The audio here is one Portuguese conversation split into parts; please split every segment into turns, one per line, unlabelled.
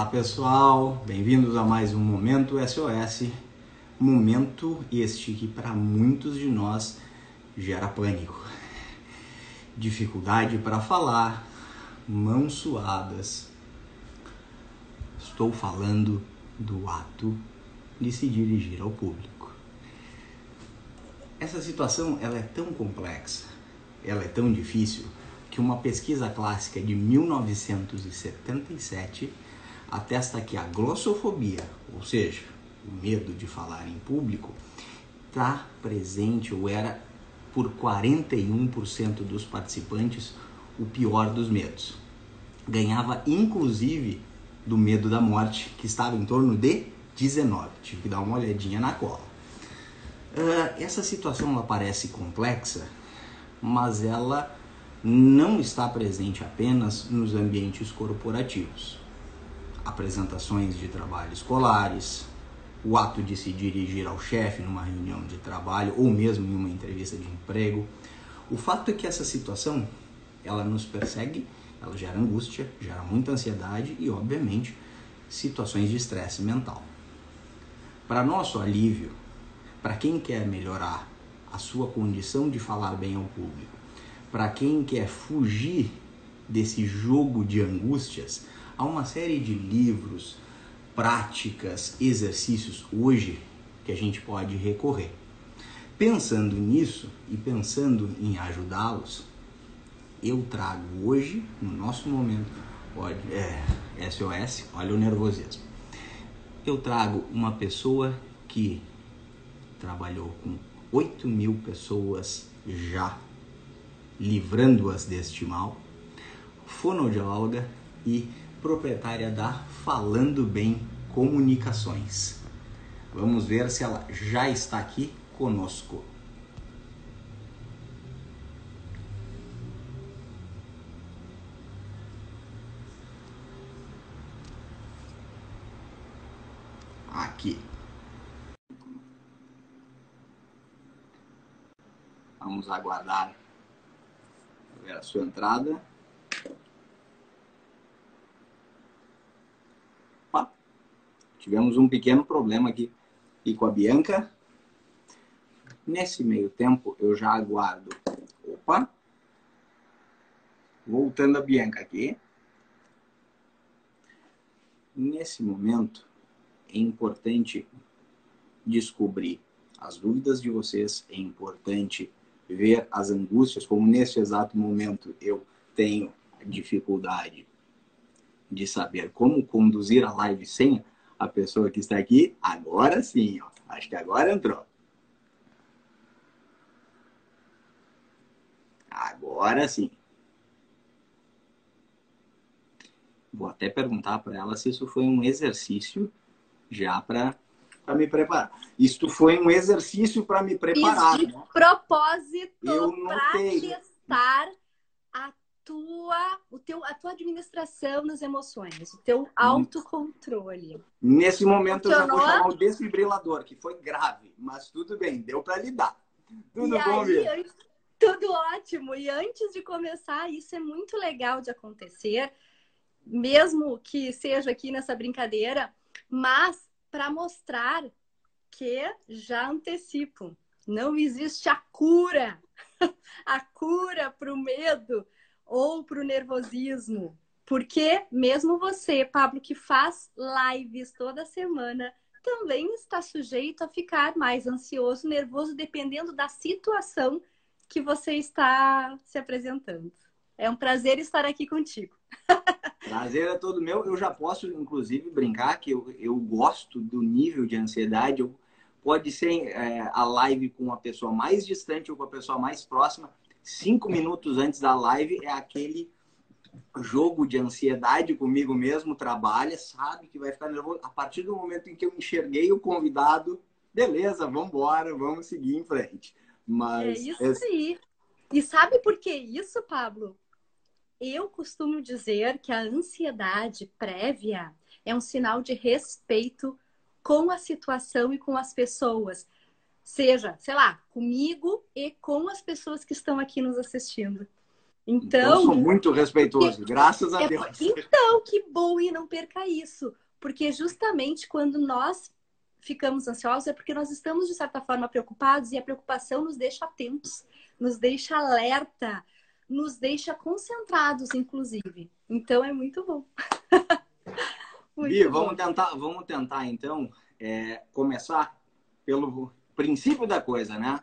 Olá pessoal, bem-vindos a mais um Momento SOS. Momento este que para muitos de nós gera pânico, dificuldade para falar, mãos suadas. Estou falando do ato de se dirigir ao público. Essa situação ela é tão complexa, ela é tão difícil que uma pesquisa clássica de 1977 atesta que a glossofobia, ou seja, o medo de falar em público, está presente ou era por 41% dos participantes o pior dos medos. Ganhava inclusive do medo da morte, que estava em torno de 19. Tive que dar uma olhadinha na cola. Uh, essa situação ela parece complexa, mas ela não está presente apenas nos ambientes corporativos. Apresentações de trabalho escolares, o ato de se dirigir ao chefe numa reunião de trabalho ou mesmo em uma entrevista de emprego. O fato é que essa situação ela nos persegue, ela gera angústia, gera muita ansiedade e, obviamente, situações de estresse mental. Para nosso alívio, para quem quer melhorar a sua condição de falar bem ao público, para quem quer fugir desse jogo de angústias, há uma série de livros, práticas, exercícios hoje que a gente pode recorrer. Pensando nisso e pensando em ajudá-los, eu trago hoje, no nosso momento, é, SOS, olha o nervosismo. Eu trago uma pessoa que trabalhou com 8 mil pessoas já livrando-as deste mal, fonoaudióloga e proprietária da Falando Bem Comunicações. Vamos ver se ela já está aqui conosco. Aqui. Vamos aguardar a sua entrada. Tivemos um pequeno problema aqui, aqui com a Bianca. Nesse meio tempo, eu já aguardo. Opa! Voltando a Bianca aqui. Nesse momento, é importante descobrir as dúvidas de vocês, é importante ver as angústias, como neste exato momento eu tenho dificuldade de saber como conduzir a live sem a pessoa que está aqui, agora sim, ó. acho que agora entrou. Agora sim. Vou até perguntar para ela se isso foi um exercício já para para me preparar. Isto foi um exercício para me preparar.
Fiz de né? propósito para testar tua, o teu, a tua administração das emoções, o teu autocontrole.
Nesse momento eu já vou chamar o desfibrilador, que foi grave, mas tudo bem, deu para lidar. Tudo e bom, aí,
Tudo ótimo. E antes de começar, isso é muito legal de acontecer, mesmo que seja aqui nessa brincadeira, mas para mostrar que já antecipo, não existe a cura, a cura para o medo ou para o nervosismo. Porque mesmo você, Pablo, que faz lives toda semana, também está sujeito a ficar mais ansioso, nervoso, dependendo da situação que você está se apresentando. É um prazer estar aqui contigo.
Prazer é todo meu. Eu já posso, inclusive, brincar que eu, eu gosto do nível de ansiedade. Eu, pode ser é, a live com a pessoa mais distante ou com a pessoa mais próxima. Cinco minutos antes da live é aquele jogo de ansiedade comigo mesmo. Trabalha, sabe que vai ficar nervoso. A partir do momento em que eu enxerguei o convidado, beleza, vamos embora, vamos seguir em frente. Mas
é isso aí. E sabe por que isso, Pablo? Eu costumo dizer que a ansiedade prévia é um sinal de respeito com a situação e com as pessoas. Seja, sei lá, comigo e com as pessoas que estão aqui nos assistindo. Então,
eu sou muito respeitoso, porque, graças a
é,
Deus.
Então, que bom e não perca isso, porque justamente quando nós ficamos ansiosos é porque nós estamos de certa forma preocupados e a preocupação nos deixa atentos, nos deixa alerta, nos deixa concentrados, inclusive. Então é muito bom.
muito Bia, bom. vamos tentar, vamos tentar então é, começar pelo princípio da coisa, né?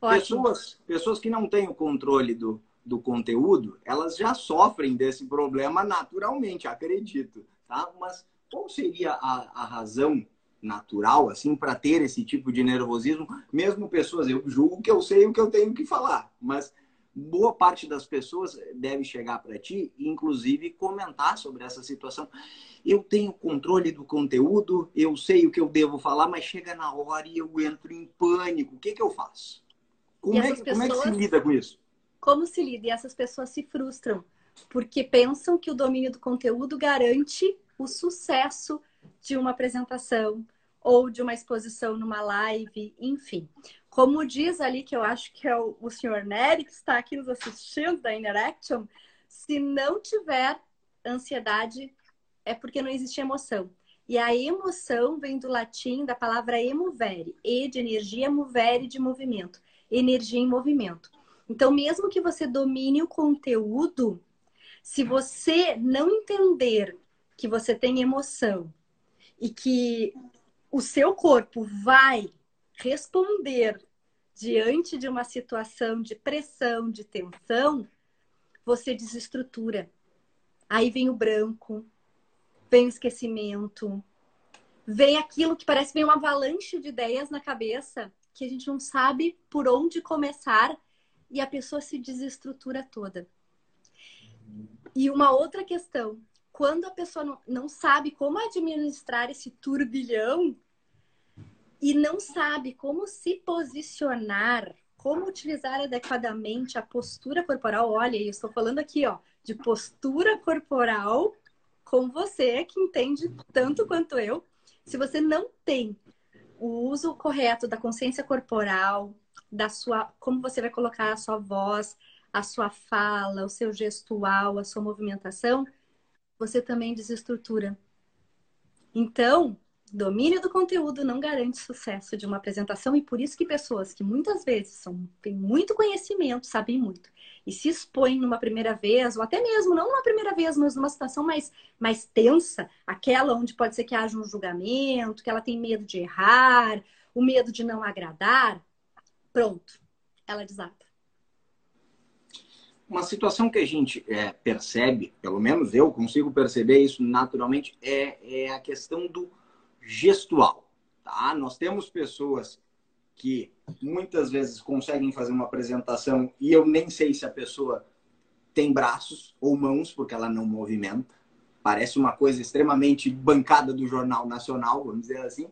Pessoas, pessoas que não têm o controle do, do conteúdo, elas já sofrem desse problema naturalmente, acredito, tá? Mas qual seria a, a razão natural, assim, para ter esse tipo de nervosismo? Mesmo pessoas, eu julgo que eu sei o que eu tenho que falar, mas boa parte das pessoas deve chegar para ti e, inclusive, comentar sobre essa situação. Eu tenho controle do conteúdo, eu sei o que eu devo falar, mas chega na hora e eu entro em pânico. O que, que eu faço? Como, é, pessoas... como é que se lida com isso?
Como se lida? E essas pessoas se frustram porque pensam que o domínio do conteúdo garante o sucesso de uma apresentação ou de uma exposição numa live, enfim. Como diz ali, que eu acho que é o, o senhor Nery, que está aqui nos assistindo da Interaction, se não tiver ansiedade, é porque não existe emoção. E a emoção vem do latim da palavra emovere, e de energia, movere de movimento, energia em movimento. Então, mesmo que você domine o conteúdo, se você não entender que você tem emoção e que o seu corpo vai responder diante de uma situação de pressão, de tensão, você desestrutura. Aí vem o branco, vem o esquecimento, vem aquilo que parece vem uma avalanche de ideias na cabeça que a gente não sabe por onde começar e a pessoa se desestrutura toda. E uma outra questão, quando a pessoa não, não sabe como administrar esse turbilhão, e não sabe como se posicionar, como utilizar adequadamente a postura corporal, olha, eu estou falando aqui, ó, de postura corporal com você que entende tanto quanto eu. Se você não tem o uso correto da consciência corporal, da sua, como você vai colocar a sua voz, a sua fala, o seu gestual, a sua movimentação, você também desestrutura. Então, domínio do conteúdo não garante sucesso de uma apresentação e por isso que pessoas que muitas vezes são, têm muito conhecimento, sabem muito, e se expõem numa primeira vez, ou até mesmo não numa primeira vez, mas numa situação mais, mais tensa, aquela onde pode ser que haja um julgamento, que ela tem medo de errar, o medo de não agradar, pronto, ela desata.
Uma situação que a gente é, percebe, pelo menos eu consigo perceber isso naturalmente, é, é a questão do gestual. Tá? Nós temos pessoas que muitas vezes conseguem fazer uma apresentação e eu nem sei se a pessoa tem braços ou mãos, porque ela não movimenta. Parece uma coisa extremamente bancada do Jornal Nacional, vamos dizer assim.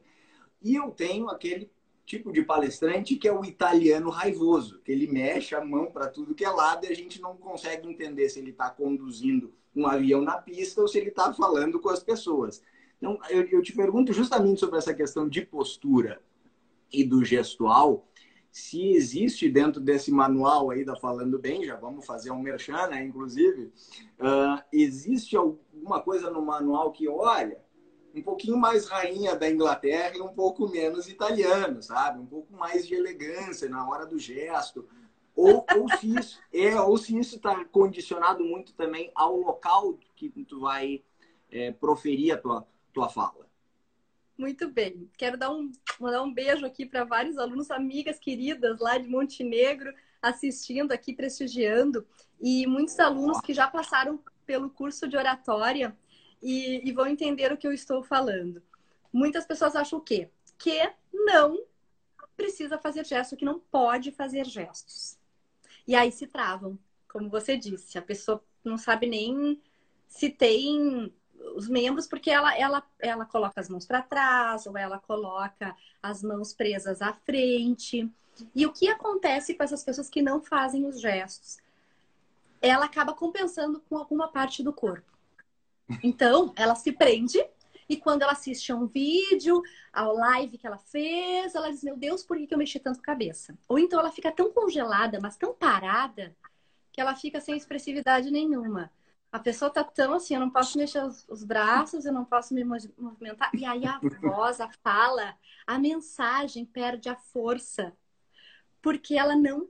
E eu tenho aquele tipo de palestrante que é o italiano raivoso, que ele mexe a mão para tudo que é lado e a gente não consegue entender se ele está conduzindo um avião na pista ou se ele está falando com as pessoas. Então, eu, eu te pergunto justamente sobre essa questão de postura e do gestual, se existe dentro desse manual aí da Falando Bem, já vamos fazer um merchan, né, inclusive, uh, existe alguma coisa no manual que, olha, um pouquinho mais rainha da Inglaterra e um pouco menos italiano, sabe? Um pouco mais de elegância na hora do gesto. Ou, ou se isso é, ou se isso está condicionado muito também ao local que tu vai é, proferir a tua, tua fala.
Muito bem. Quero dar um, mandar um beijo aqui para vários alunos, amigas queridas lá de Montenegro, assistindo aqui, prestigiando, e muitos alunos que já passaram pelo curso de oratória e, e vão entender o que eu estou falando. Muitas pessoas acham o quê? Que não precisa fazer gestos, que não pode fazer gestos. E aí se travam, como você disse, a pessoa não sabe nem se tem os membros porque ela, ela, ela coloca as mãos para trás ou ela coloca as mãos presas à frente. E o que acontece com essas pessoas que não fazem os gestos? Ela acaba compensando com alguma parte do corpo. Então, ela se prende e quando ela assiste a um vídeo, ao live que ela fez, ela diz: Meu Deus, por que eu mexi tanto a cabeça? Ou então ela fica tão congelada, mas tão parada, que ela fica sem expressividade nenhuma. A pessoa tá tão assim, eu não posso mexer os, os braços, eu não posso me movimentar. E aí a voz, a fala, a mensagem perde a força. Porque ela não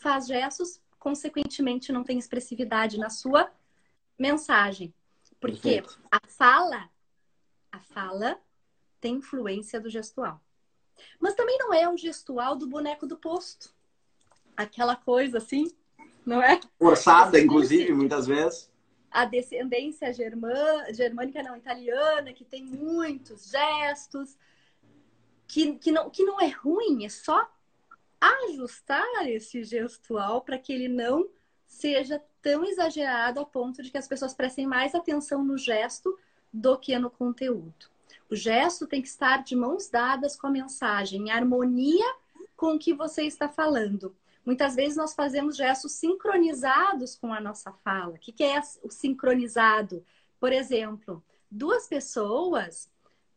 faz gestos, consequentemente não tem expressividade na sua mensagem. Porque Perfeito. a fala, a fala tem influência do gestual. Mas também não é o gestual do boneco do posto. Aquela coisa assim, não é?
Forçada, inclusive, muitas vezes.
A descendência germã, germânica, não, italiana, que tem muitos gestos, que, que, não, que não é ruim, é só ajustar esse gestual para que ele não seja tão exagerado ao ponto de que as pessoas prestem mais atenção no gesto do que no conteúdo. O gesto tem que estar de mãos dadas com a mensagem, em harmonia com o que você está falando. Muitas vezes nós fazemos gestos sincronizados com a nossa fala. O que é o sincronizado? Por exemplo, duas pessoas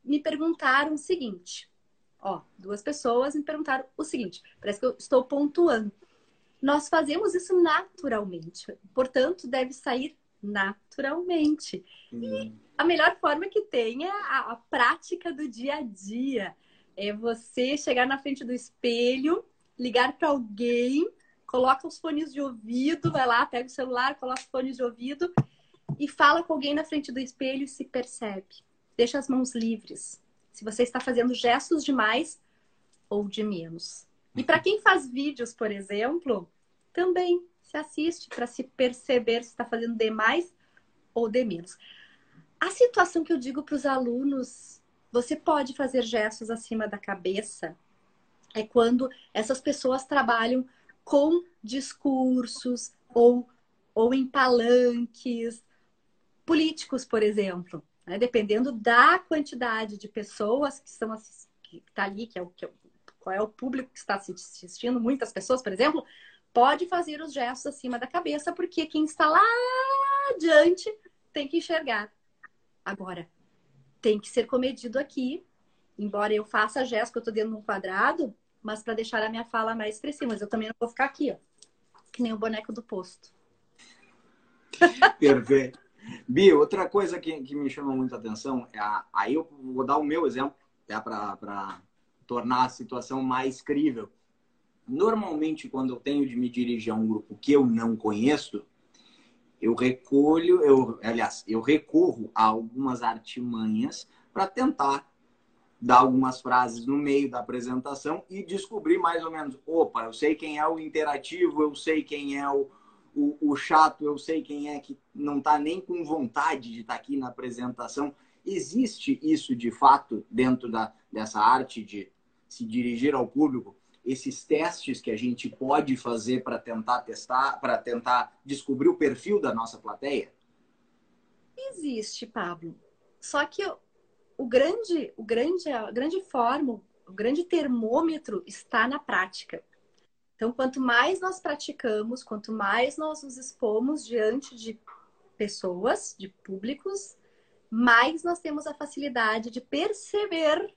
me perguntaram o seguinte. Ó, duas pessoas me perguntaram o seguinte. Parece que eu estou pontuando. Nós fazemos isso naturalmente. Portanto, deve sair naturalmente. Hum. E a melhor forma que tem é a, a prática do dia a dia. É você chegar na frente do espelho ligar para alguém, coloca os fones de ouvido, vai lá, pega o celular, coloca os fones de ouvido e fala com alguém na frente do espelho e se percebe. Deixa as mãos livres. Se você está fazendo gestos de mais ou de menos. E para quem faz vídeos, por exemplo, também se assiste para se perceber se está fazendo de mais ou de menos. A situação que eu digo para os alunos, você pode fazer gestos acima da cabeça é quando essas pessoas trabalham com discursos ou, ou em palanques políticos, por exemplo. Né? Dependendo da quantidade de pessoas que estão que está ali, que é o que é, qual é o público que está assistindo, muitas pessoas, por exemplo, pode fazer os gestos acima da cabeça, porque quem está lá adiante tem que enxergar. Agora, tem que ser comedido aqui. Embora eu faça gestos que eu estou dentro de um quadrado, mas para deixar a minha fala mais expressiva. Mas eu também não vou ficar aqui, ó, que nem o boneco do posto.
Perfeito. Bia, outra coisa que, que me chama muita atenção, é a, aí eu vou dar o meu exemplo, é para tornar a situação mais crível. Normalmente, quando eu tenho de me dirigir a um grupo que eu não conheço, eu recolho, eu, aliás, eu recorro a algumas artimanhas para tentar dar algumas frases no meio da apresentação e descobrir mais ou menos, opa, eu sei quem é o interativo, eu sei quem é o, o, o chato, eu sei quem é que não está nem com vontade de estar tá aqui na apresentação. Existe isso de fato dentro da, dessa arte de se dirigir ao público? Esses testes que a gente pode fazer para tentar testar, para tentar descobrir o perfil da nossa plateia?
Existe, Pablo. Só que o grande, o grande, a grande forma, o grande termômetro está na prática. Então, quanto mais nós praticamos, quanto mais nós nos expomos diante de pessoas, de públicos, mais nós temos a facilidade de perceber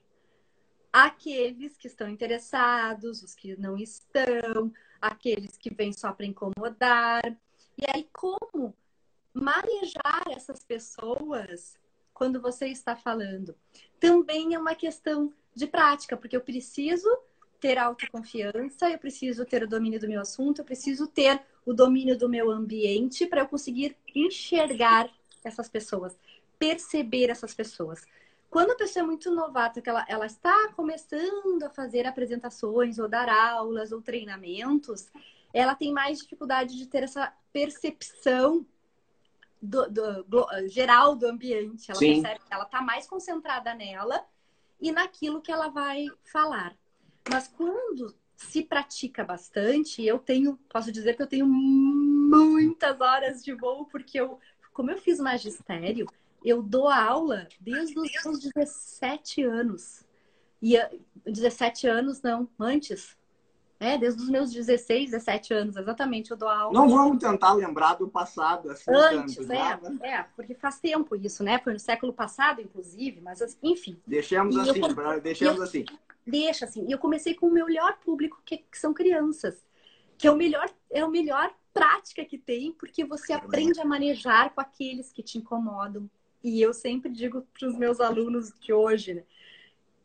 aqueles que estão interessados, os que não estão, aqueles que vêm só para incomodar. E aí, como manejar essas pessoas quando você está falando. Também é uma questão de prática, porque eu preciso ter autoconfiança, eu preciso ter o domínio do meu assunto, eu preciso ter o domínio do meu ambiente para eu conseguir enxergar essas pessoas, perceber essas pessoas. Quando a pessoa é muito novata, que ela, ela está começando a fazer apresentações, ou dar aulas, ou treinamentos, ela tem mais dificuldade de ter essa percepção do, do, geral do ambiente. Ela Sim. percebe que ela está mais concentrada nela e naquilo que ela vai falar. Mas quando se pratica bastante, eu tenho, posso dizer que eu tenho muitas horas de voo, porque eu, como eu fiz magistério, eu dou aula desde os meus 17 anos. E 17 anos não, antes, é, desde os meus 16, 17 anos, exatamente, eu dou aula.
Não vamos tentar lembrar do passado, assim,
Antes, tanto, é, né? é, porque faz tempo isso, né? Foi no século passado, inclusive, mas enfim.
Deixemos assim, eu, deixemos eu, assim.
Deixa assim. E eu comecei com o meu melhor público, que, que são crianças. Que é o melhor, é o melhor prática que tem, porque você aprende a manejar com aqueles que te incomodam. E eu sempre digo para os meus alunos de hoje, né?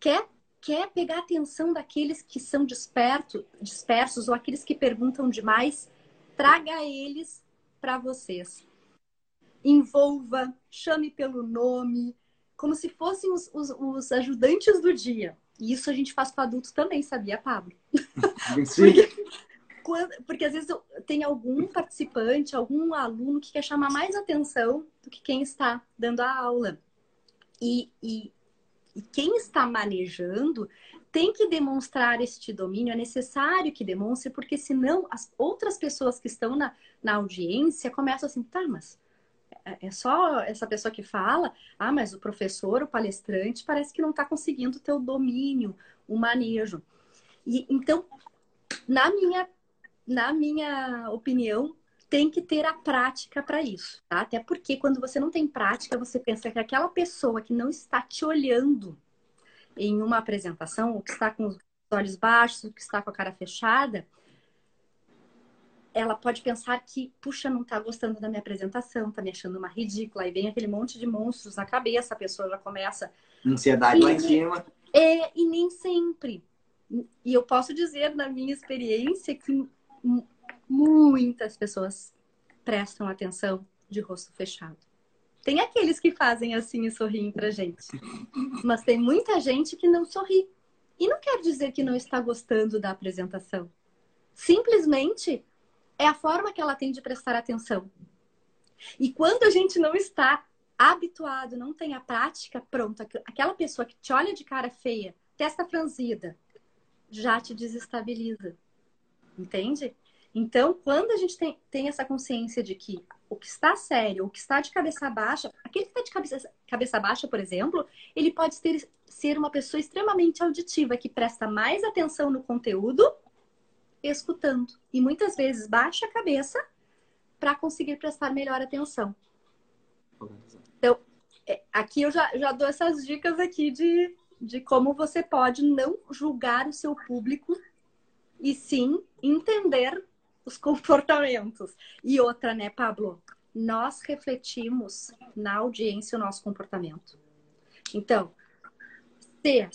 Quer, quer pegar a atenção daqueles que são desperto, dispersos ou aqueles que perguntam demais? Traga eles para vocês. Envolva, chame pelo nome, como se fossem os, os, os ajudantes do dia. E isso a gente faz com adultos também, sabia, Pablo?
Sim.
porque, porque às vezes tem algum participante, algum aluno que quer chamar mais atenção do que quem está dando a aula. E, e, e quem está manejando tem que demonstrar este domínio, é necessário que demonstre, porque senão as outras pessoas que estão na, na audiência começam assim, tá, mas é, é só essa pessoa que fala, ah, mas o professor, o palestrante, parece que não está conseguindo ter o domínio, o manejo. E então, na minha, na minha opinião, tem que ter a prática para isso, tá? Até porque quando você não tem prática, você pensa que aquela pessoa que não está te olhando em uma apresentação, ou que está com os olhos baixos, ou que está com a cara fechada, ela pode pensar que, puxa, não tá gostando da minha apresentação, tá me achando uma ridícula. Aí vem aquele monte de monstros na cabeça, a pessoa já começa.
Ansiedade e, lá em cima.
É, e nem sempre. E eu posso dizer, na minha experiência, que muitas pessoas prestam atenção de rosto fechado. Tem aqueles que fazem assim e sorriem pra gente. Mas tem muita gente que não sorri. E não quer dizer que não está gostando da apresentação. Simplesmente é a forma que ela tem de prestar atenção. E quando a gente não está habituado, não tem a prática, pronto, aquela pessoa que te olha de cara feia, testa franzida, já te desestabiliza. Entende? Então, quando a gente tem, tem essa consciência de que o que está sério, o que está de cabeça baixa, aquele que está de cabeça, cabeça baixa, por exemplo, ele pode ter, ser uma pessoa extremamente auditiva, que presta mais atenção no conteúdo escutando. E muitas vezes baixa a cabeça para conseguir prestar melhor atenção. Então, é, aqui eu já, já dou essas dicas aqui de, de como você pode não julgar o seu público e sim entender os comportamentos. E outra, né, Pablo? Nós refletimos na audiência o nosso comportamento. Então, se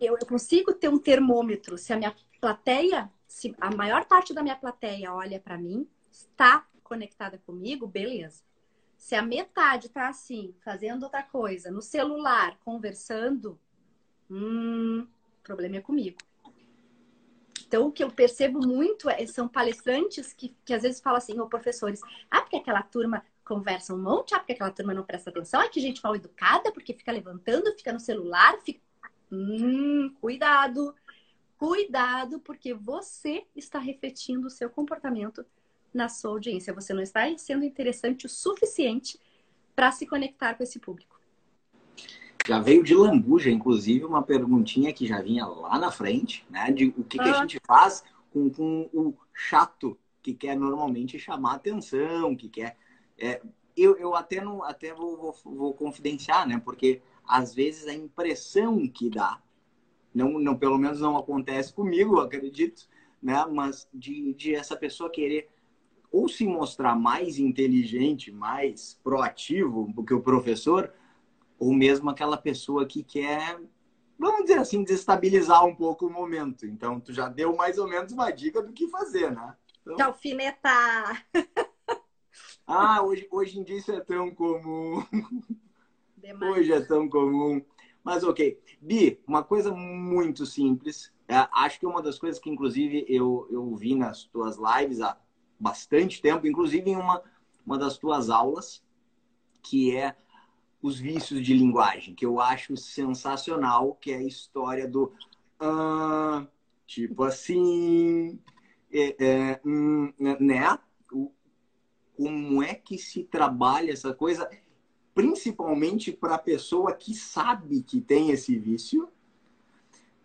eu, consigo ter um termômetro, se a minha plateia, se a maior parte da minha plateia olha para mim, está conectada comigo, beleza. Se a metade está assim, fazendo outra coisa, no celular, conversando, hum, o problema é comigo. Então, o que eu percebo muito é, são palestrantes que, que às vezes falam assim, ou professores, ah, porque aquela turma conversa um monte, ah, porque aquela turma não presta atenção, ah, que gente mal educada, porque fica levantando, fica no celular, fica. Hum, cuidado, cuidado, porque você está refletindo o seu comportamento na sua audiência. Você não está sendo interessante o suficiente para se conectar com esse público.
Já veio de lambuja, inclusive, uma perguntinha que já vinha lá na frente, né? De o que, ah. que a ah. gente faz com, com, o chato que quer normalmente chamar atenção, que quer. É, eu, eu até não até vou, vou, vou confidenciar, né? Porque às vezes a impressão que dá não, não, pelo menos não acontece comigo, acredito, né? Mas de, de essa pessoa querer ou se mostrar mais inteligente, mais proativo do que o professor, ou mesmo aquela pessoa que quer, vamos dizer assim, desestabilizar um pouco o momento. Então, tu já deu mais ou menos uma dica do que fazer, né?
Então... alfinetar!
ah, hoje, hoje em dia isso é tão comum. Demais. Hoje é tão comum. Mas ok. Bi, uma coisa muito simples. É, acho que é uma das coisas que, inclusive, eu, eu vi nas tuas lives há bastante tempo, inclusive em uma, uma das tuas aulas, que é os vícios de linguagem, que eu acho sensacional, que é a história do ah, tipo assim, é, é, hum, né? como é que se trabalha essa coisa? principalmente para a pessoa que sabe que tem esse vício,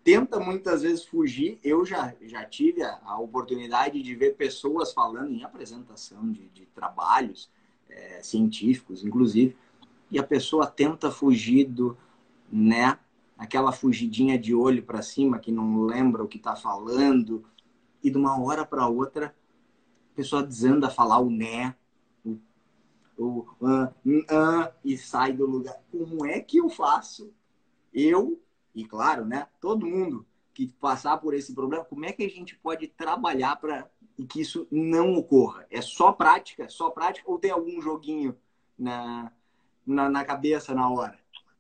tenta muitas vezes fugir. Eu já, já tive a, a oportunidade de ver pessoas falando em apresentação de, de trabalhos é, científicos, inclusive, e a pessoa tenta fugir do, né? Aquela fugidinha de olho para cima que não lembra o que está falando, e de uma hora para outra a pessoa desanda a falar o né, o, o uh, e sai do lugar. Como é que eu faço? Eu, e claro, né, todo mundo que passar por esse problema, como é que a gente pode trabalhar para que isso não ocorra? É só prática? Só prática ou tem algum joguinho na, na, na cabeça na hora?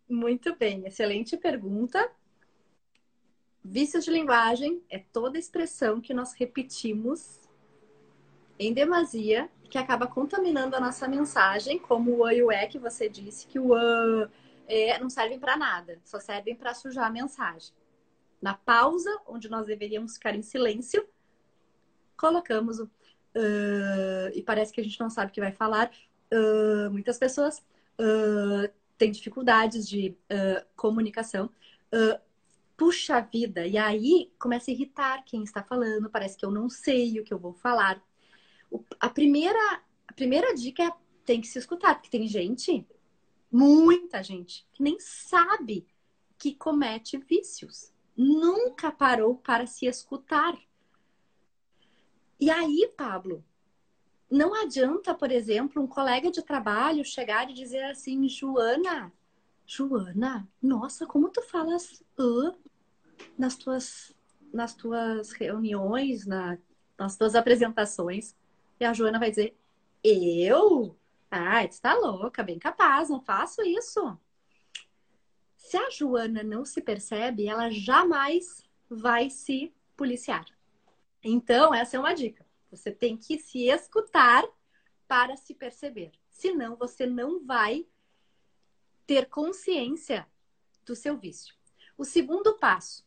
Muito bem, excelente pergunta. Vícios de linguagem é toda expressão que nós repetimos em demasia que acaba contaminando a nossa mensagem, como o e o é que você disse, que o a é, não servem para nada, só servem para sujar a mensagem. Na pausa, onde nós deveríamos ficar em silêncio, colocamos o uh, e parece que a gente não sabe o que vai falar. Uh, muitas pessoas uh, têm dificuldades de comunicação. puxa vida, e aí começa a irritar quem está falando, parece que eu não sei o que eu vou falar a primeira, a primeira dica é tem que se escutar, porque tem gente, muita gente, que nem sabe que comete vícios. Nunca parou para se escutar. E aí, Pablo, não adianta, por exemplo, um colega de trabalho chegar e dizer assim, Joana, Joana, nossa, como tu falas uh, nas tuas nas tuas reuniões, na, nas tuas apresentações. E a Joana vai dizer: Eu? Ai, tu tá louca, bem capaz, não faço isso. Se a Joana não se percebe, ela jamais vai se policiar. Então, essa é uma dica. Você tem que se escutar para se perceber. Senão, você não vai ter consciência do seu vício. O segundo passo,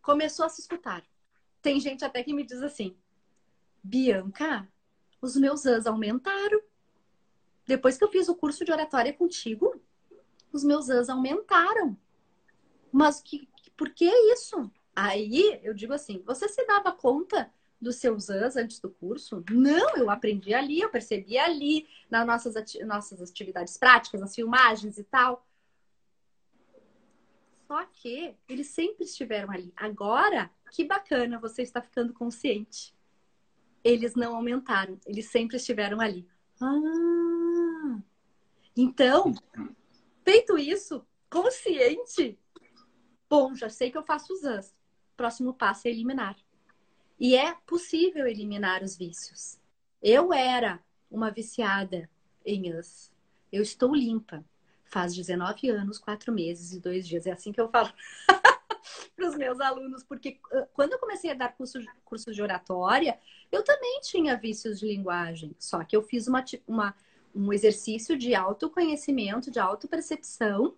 começou a se escutar. Tem gente até que me diz assim: Bianca, os meus anos aumentaram. Depois que eu fiz o curso de oratória contigo, os meus anos aumentaram. Mas que, por que isso? Aí eu digo assim: você se dava conta dos seus anos antes do curso? Não, eu aprendi ali, eu percebi ali, nas nossas, ati nossas atividades práticas, nas filmagens e tal. Só que eles sempre estiveram ali. Agora, que bacana, você está ficando consciente eles não aumentaram, eles sempre estiveram ali. Ah! Então, feito isso, consciente, bom, já sei que eu faço os US. Próximo passo é eliminar. E é possível eliminar os vícios. Eu era uma viciada em US. Eu estou limpa. Faz 19 anos, 4 meses e 2 dias. É assim que eu falo. para os meus alunos, porque quando eu comecei a dar curso, curso de oratória, eu também tinha vícios de linguagem, só que eu fiz uma, uma, um exercício de autoconhecimento, de autopercepção,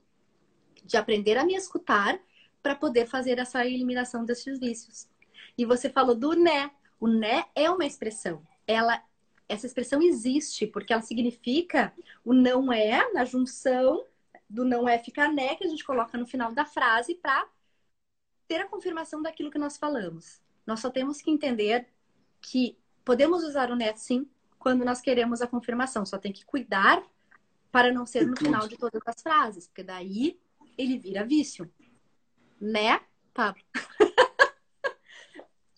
de aprender a me escutar para poder fazer essa eliminação desses vícios. E você falou do né. O né é uma expressão. Ela essa expressão existe porque ela significa o não é na junção do não é ficar né que a gente coloca no final da frase para ter a confirmação daquilo que nós falamos. Nós só temos que entender que podemos usar o net sim quando nós queremos a confirmação. Só tem que cuidar para não ser no final de todas as frases, porque daí ele vira vício. Né, Pablo?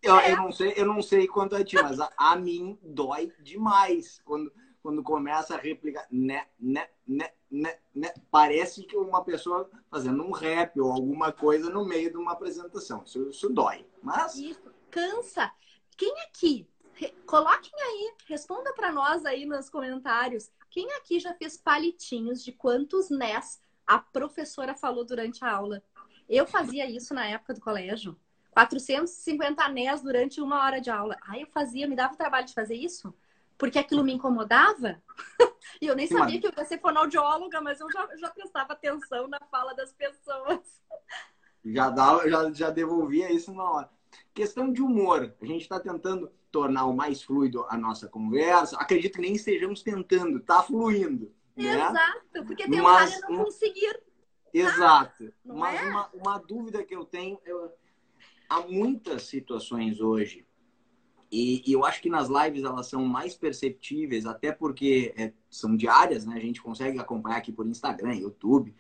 Eu, eu, não sei, eu não sei quanto a ti, mas a, a mim dói demais quando, quando começa a replicar né, né, né, né, né, parece que uma pessoa fazendo um rap ou alguma coisa no meio de uma apresentação. Isso, isso dói. Mas.
Isso, cansa. Quem aqui? Coloquem aí, responda para nós aí nos comentários. Quem aqui já fez palitinhos de quantos NES a professora falou durante a aula? Eu fazia isso na época do colégio. 450 NES durante uma hora de aula. Aí eu fazia, me dava o trabalho de fazer isso porque aquilo me incomodava. e eu nem sabia que eu ia ser fonoaudióloga, mas eu já, já prestava atenção na fala das pessoas.
Já, dava, já, já devolvia isso na hora. Questão de humor. A gente está tentando tornar o mais fluido a nossa conversa. Acredito que nem estejamos tentando, está fluindo. Né?
Exato, porque tem mas, não conseguir.
Exato. mas é? uma, uma dúvida que eu tenho, eu... há muitas situações hoje e, e, eu acho que nas lives elas são mais perceptíveis, até porque é, são diárias, né? A gente consegue acompanhar aqui por Instagram, YouTube.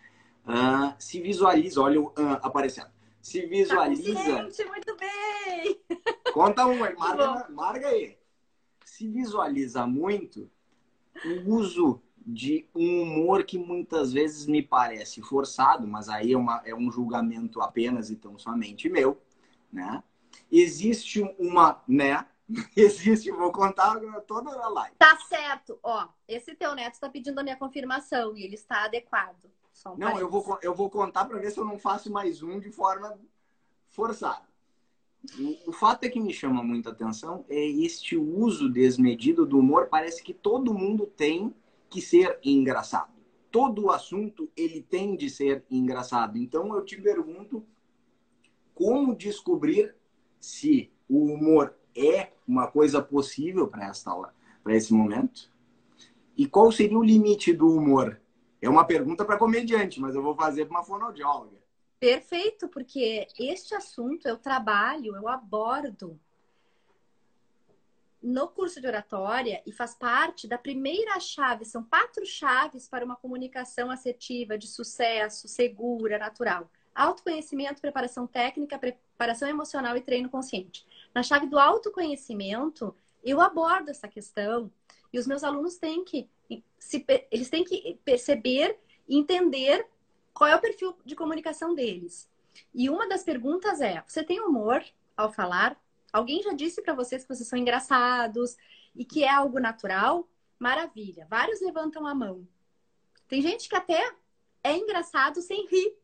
Uh, se visualiza, olha o uh, aparecendo. Se tá visualiza.
Tá muito bem!
Conta um aí, marca, marca aí. se visualiza muito o uso de um humor que muitas vezes me parece forçado, mas aí é, uma, é um julgamento apenas e tão somente meu, né? Existe uma, né? Existe, vou contar toda a live.
Tá certo. Ó, esse teu neto está pedindo a minha confirmação e ele está adequado.
Um não, eu vou, eu vou contar para ver se eu não faço mais um de forma forçada. O, fato é que me chama muita atenção é este uso desmedido do humor. Parece que todo mundo tem que ser engraçado. Todo assunto ele tem de ser engraçado. Então eu te pergunto como descobrir se o humor é uma coisa possível para esta para esse momento? E qual seria o limite do humor? É uma pergunta para comediante, mas eu vou fazer para uma fonoaudióloga.
Perfeito, porque este assunto eu trabalho, eu abordo no curso de oratória e faz parte da primeira chave. São quatro chaves para uma comunicação assertiva, de sucesso, segura, natural: autoconhecimento, preparação técnica, preparação emocional e treino consciente. Na chave do autoconhecimento, eu abordo essa questão e os meus alunos têm que se, eles têm que perceber e entender qual é o perfil de comunicação deles. E uma das perguntas é: você tem humor ao falar? Alguém já disse para vocês que vocês são engraçados e que é algo natural? Maravilha. Vários levantam a mão. Tem gente que até é engraçado sem rir,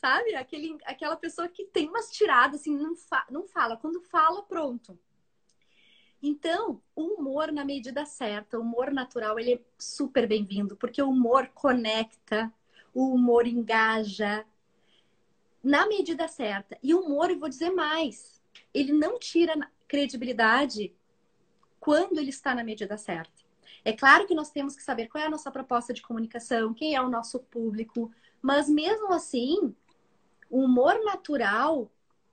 sabe? Aquele, aquela pessoa que tem umas tiradas, assim, não, fa não fala. Quando fala, pronto. Então, o humor na medida certa, o humor natural, ele é super bem-vindo, porque o humor conecta, o humor engaja na medida certa. E o humor, eu vou dizer mais, ele não tira credibilidade quando ele está na medida certa. É claro que nós temos que saber qual é a nossa proposta de comunicação, quem é o nosso público, mas mesmo assim, o humor natural,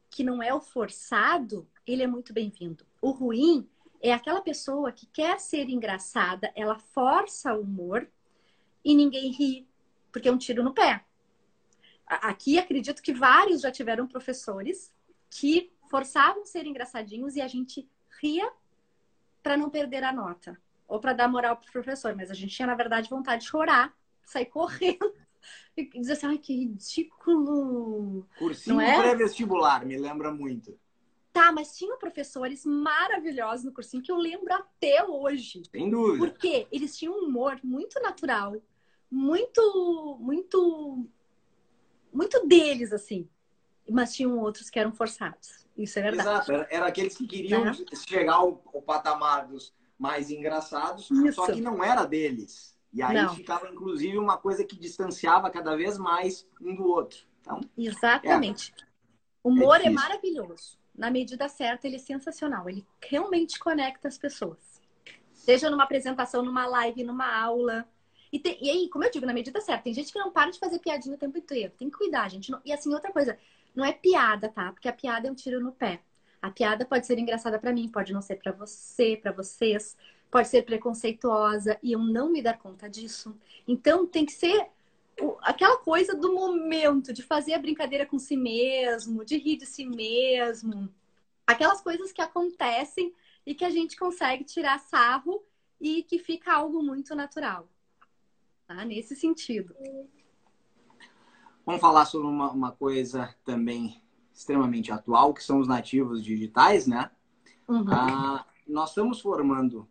que não é o forçado, ele é muito bem-vindo. O ruim é aquela pessoa que quer ser engraçada, ela força o humor e ninguém ri, porque é um tiro no pé. Aqui acredito que vários já tiveram professores que forçavam ser engraçadinhos e a gente ria para não perder a nota ou para dar moral pro professor, mas a gente tinha na verdade vontade de chorar, sair correndo e dizer assim, ai que ridículo.
Cursinho é? pré-vestibular, me lembra muito.
Tá, mas tinha professores maravilhosos no cursinho que eu lembro até hoje.
Sem dúvida.
Porque eles tinham um humor muito natural, muito, muito, muito deles, assim. Mas tinham outros que eram forçados. Isso é verdade.
Exato, era, era aqueles que queriam né? chegar ao, ao, patamar dos mais engraçados, Isso. só que não era deles. E aí não. ficava, inclusive, uma coisa que distanciava cada vez mais um do outro. Então,
Exatamente. É, o humor é, é maravilhoso. Na medida certa, ele é sensacional. Ele realmente conecta as pessoas. Seja numa apresentação, numa live, numa aula. E, tem, e aí, como eu digo, na medida certa, tem gente que não para de fazer piadinha o tempo inteiro. Tem que cuidar, gente. E assim, outra coisa, não é piada, tá? Porque a piada é um tiro no pé. A piada pode ser engraçada para mim, pode não ser para você, para vocês, pode ser preconceituosa e eu não me dar conta disso. Então tem que ser aquela coisa do momento, de fazer a brincadeira com si mesmo, de rir de si mesmo. Aquelas coisas que acontecem e que a gente consegue tirar sarro e que fica algo muito natural tá? nesse sentido.
Vamos falar sobre uma, uma coisa também extremamente atual, que são os nativos digitais, né? Uhum. Ah, nós estamos formando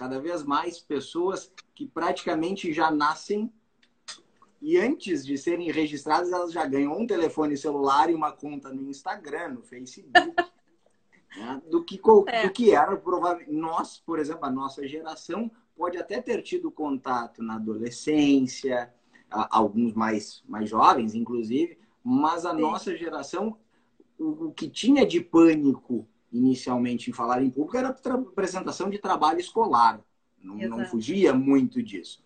cada vez mais pessoas que praticamente já nascem e antes de serem registradas, elas já ganham um telefone celular e uma conta no Instagram, no Facebook. né? do, que, é. do que era provavelmente. Nós, por exemplo, a nossa geração pode até ter tido contato na adolescência, alguns mais, mais jovens, inclusive, mas a Sim. nossa geração, o, o, que tinha de pânico inicialmente em falar em público era apresentação de trabalho escolar. Não, não fugia muito disso.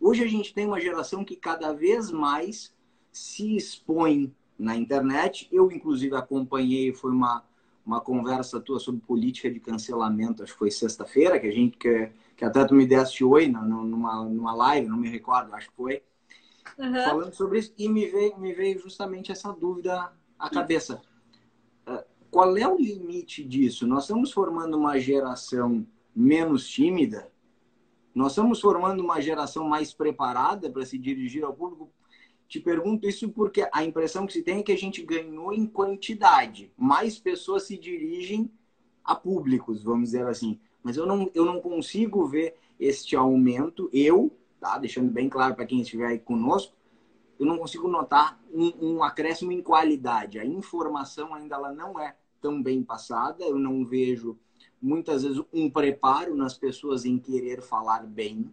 Hoje a gente tem uma geração que cada vez mais se expõe na internet. Eu, inclusive, acompanhei, foi uma, uma conversa tua sobre política de cancelamento, acho que foi sexta-feira, que a gente que, que até tu me deste oi numa, numa live, não me recordo, acho que foi, uhum. falando sobre isso, e me veio, me veio justamente essa dúvida à cabeça. Qual é o limite disso? Nós estamos formando uma geração menos tímida? Nós estamos formando uma geração mais preparada para se dirigir ao público? Te pergunto isso porque a impressão que se tem é que a gente ganhou em quantidade. Mais pessoas se dirigem a públicos, vamos dizer assim. Mas eu não, eu não consigo ver este aumento, eu, tá? deixando bem claro para quem estiver aí conosco, eu não consigo notar um, um, acréscimo em qualidade. A informação ainda ela não é tão bem passada, eu não vejo muitas vezes um preparo nas pessoas em querer falar bem.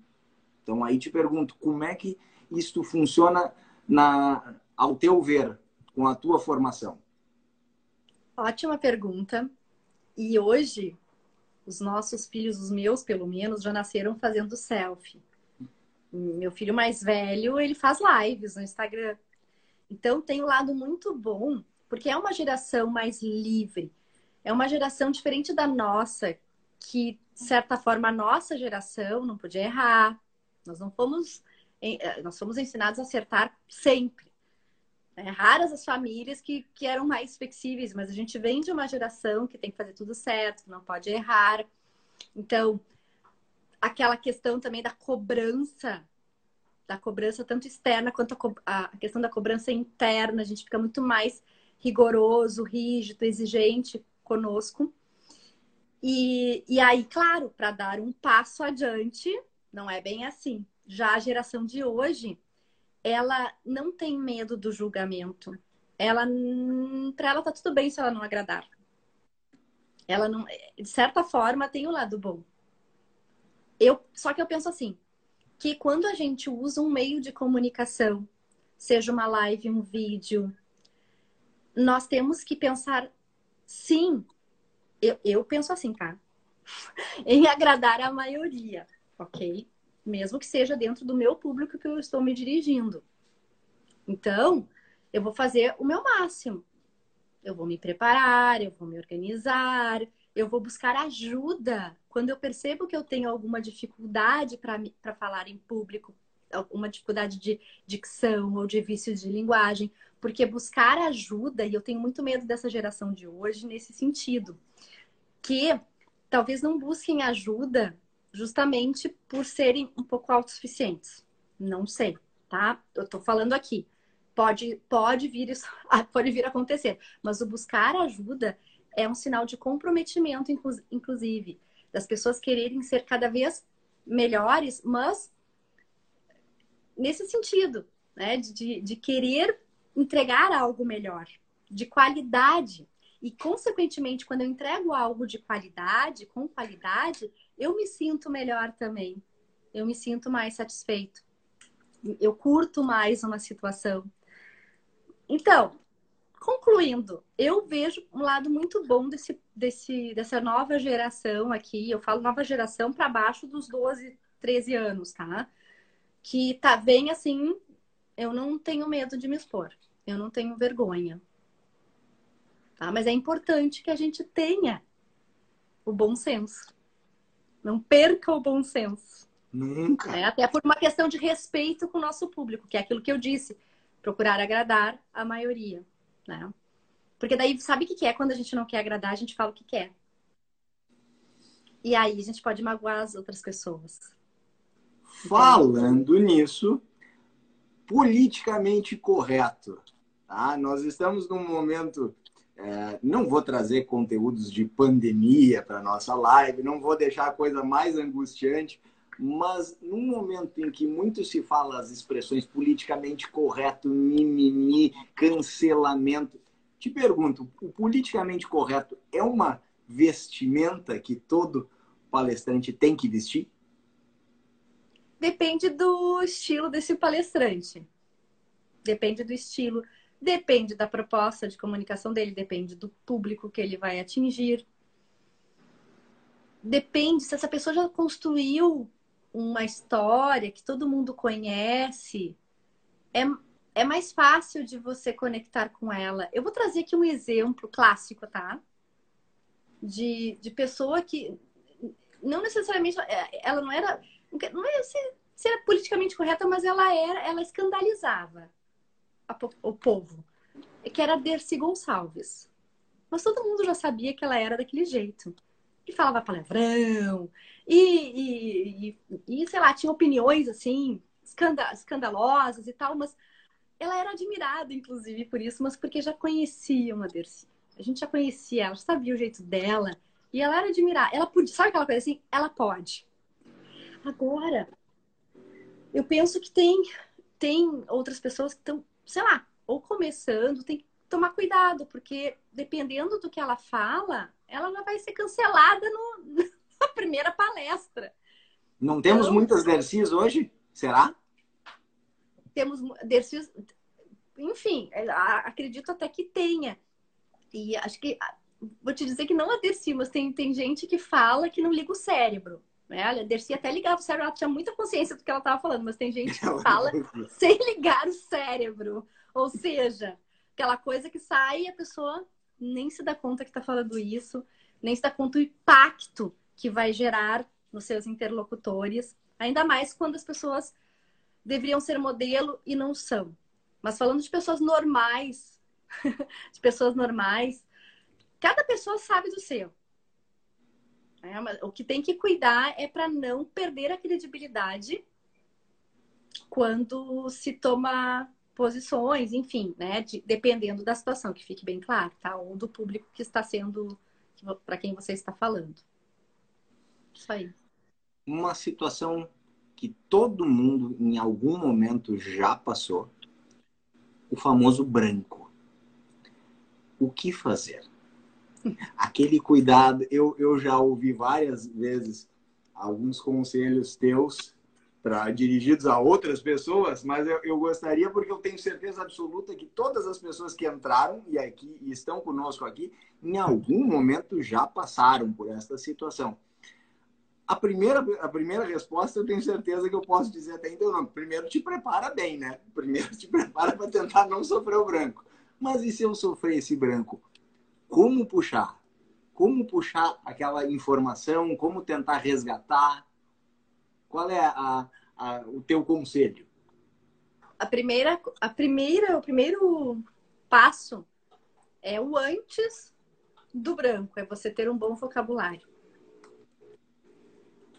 Então aí te pergunto, como é que isto funciona na ao teu ver com a tua formação?
Ótima pergunta. E hoje os nossos filhos, os meus pelo menos, já nasceram fazendo selfie. Meu filho mais velho, ele faz lives no Instagram. Então tem um lado muito bom, porque é uma geração mais livre. É uma geração diferente da nossa, que, de certa forma, a nossa geração não podia errar. Nós não fomos, eh, nós fomos ensinados a acertar sempre. É, raras as famílias que, que eram mais flexíveis, mas a gente vem de uma geração que tem que fazer tudo certo, que não pode errar. Então, aquela questão também da cobrança, da cobrança tanto externa quanto a, a questão da cobrança interna, a gente fica muito mais rigoroso, rígido, exigente conosco. E, e aí, claro, para dar um passo adiante, não é bem assim. Já a geração de hoje, ela não tem medo do julgamento. Ela, para ela tá tudo bem se ela não agradar. Ela não, de certa forma, tem o lado bom. Eu, só que eu penso assim, que quando a gente usa um meio de comunicação, seja uma live, um vídeo, nós temos que pensar, sim, eu, eu penso assim, tá? em agradar a maioria, ok? Mesmo que seja dentro do meu público que eu estou me dirigindo. Então, eu vou fazer o meu máximo. Eu vou me preparar, eu vou me organizar, eu vou buscar ajuda quando eu percebo que eu tenho alguma dificuldade para falar em público, alguma dificuldade de dicção ou de vício de linguagem, porque buscar ajuda, e eu tenho muito medo dessa geração de hoje nesse sentido, que talvez não busquem ajuda justamente por serem um pouco autossuficientes. Não sei, tá? Eu tô falando aqui. Pode, pode vir isso, pode vir a acontecer, mas o buscar ajuda é um sinal de comprometimento, inclusive, das pessoas quererem ser cada vez melhores, mas nesse sentido, né? De, de querer entregar algo melhor, de qualidade. E, consequentemente, quando eu entrego algo de qualidade, com qualidade, eu me sinto melhor também. Eu me sinto mais satisfeito. Eu curto mais uma situação. Então, concluindo, eu vejo um lado muito bom desse, desse, dessa nova geração aqui. Eu falo nova geração para baixo dos 12, 13 anos, tá? Que tá bem assim, eu não tenho medo de me expor. Eu não tenho vergonha. Tá? Mas é importante que a gente tenha o bom senso. Não perca o bom senso.
Nunca.
É, até por uma questão de respeito com o nosso público, que é aquilo que eu disse. Procurar agradar a maioria né? Porque daí, sabe o que é? Quando a gente não quer agradar, a gente fala o que quer. E aí a gente pode magoar as outras pessoas.
Falando nisso, politicamente correto. Tá? Nós estamos num momento. É, não vou trazer conteúdos de pandemia para nossa live, não vou deixar a coisa mais angustiante, mas num momento em que muito se fala as expressões politicamente correto, mimimi, cancelamento, te pergunto, o politicamente correto é uma vestimenta que todo palestrante tem que vestir?
Depende do estilo desse palestrante. Depende do estilo, depende da proposta de comunicação dele, depende do público que ele vai atingir. Depende se essa pessoa já construiu uma história que todo mundo conhece, é, é mais fácil de você conectar com ela. Eu vou trazer aqui um exemplo clássico, tá? De, de pessoa que não necessariamente ela não era não é se, se era politicamente correta, mas ela era ela escandalizava a, o povo, que era Dercy Gonçalves. Mas todo mundo já sabia que ela era daquele jeito. que falava palavrão e, e, e, e sei lá, tinha opiniões assim escandalosas e tal, mas ela era admirada, inclusive, por isso, mas porque já conheciam a Dercy. A gente já conhecia ela, sabia o jeito dela. E ela era admirada. Ela podia, sabe aquela coisa assim? Ela pode. Agora, eu penso que tem, tem outras pessoas que estão, sei lá, ou começando, tem que tomar cuidado, porque dependendo do que ela fala, ela já vai ser cancelada no, na primeira palestra.
Não temos então, muitas Dercis hoje? Será?
temos Dercis, enfim, é, acredito até que tenha. E acho que vou te dizer que não a Dercy, mas tem, tem gente que fala que não liga o cérebro. Né? A Dercy até ligava o cérebro, ela tinha muita consciência do que ela estava falando, mas tem gente que fala sem ligar o cérebro. Ou seja, aquela coisa que sai e a pessoa nem se dá conta que está falando isso, nem se dá conta do impacto que vai gerar nos seus interlocutores, ainda mais quando as pessoas deveriam ser modelo e não são. Mas falando de pessoas normais, de pessoas normais, cada pessoa sabe do seu. É, o que tem que cuidar é para não perder a credibilidade quando se toma posições, enfim, né? De, dependendo da situação, que fique bem claro, tá? Ou do público que está sendo, para quem você está falando. Isso aí.
Uma situação que todo mundo em algum momento já passou, o famoso branco. O que fazer? Aquele cuidado, eu, eu já ouvi várias vezes alguns conselhos teus para dirigidos a outras pessoas, mas eu, eu, gostaria porque eu tenho certeza absoluta que todas as pessoas que entraram e aqui e estão conosco aqui, em algum momento já passaram por esta situação. A primeira, a primeira resposta eu tenho certeza que eu posso dizer até então não. Primeiro te prepara bem, né? Primeiro te prepara para tentar não sofrer o branco. Mas e se eu sofrer esse branco? Como puxar? Como puxar aquela informação? Como tentar resgatar? Qual é a, a, o teu conselho?
A primeira, a primeira, o primeiro passo é o antes do branco, é você ter um bom vocabulário.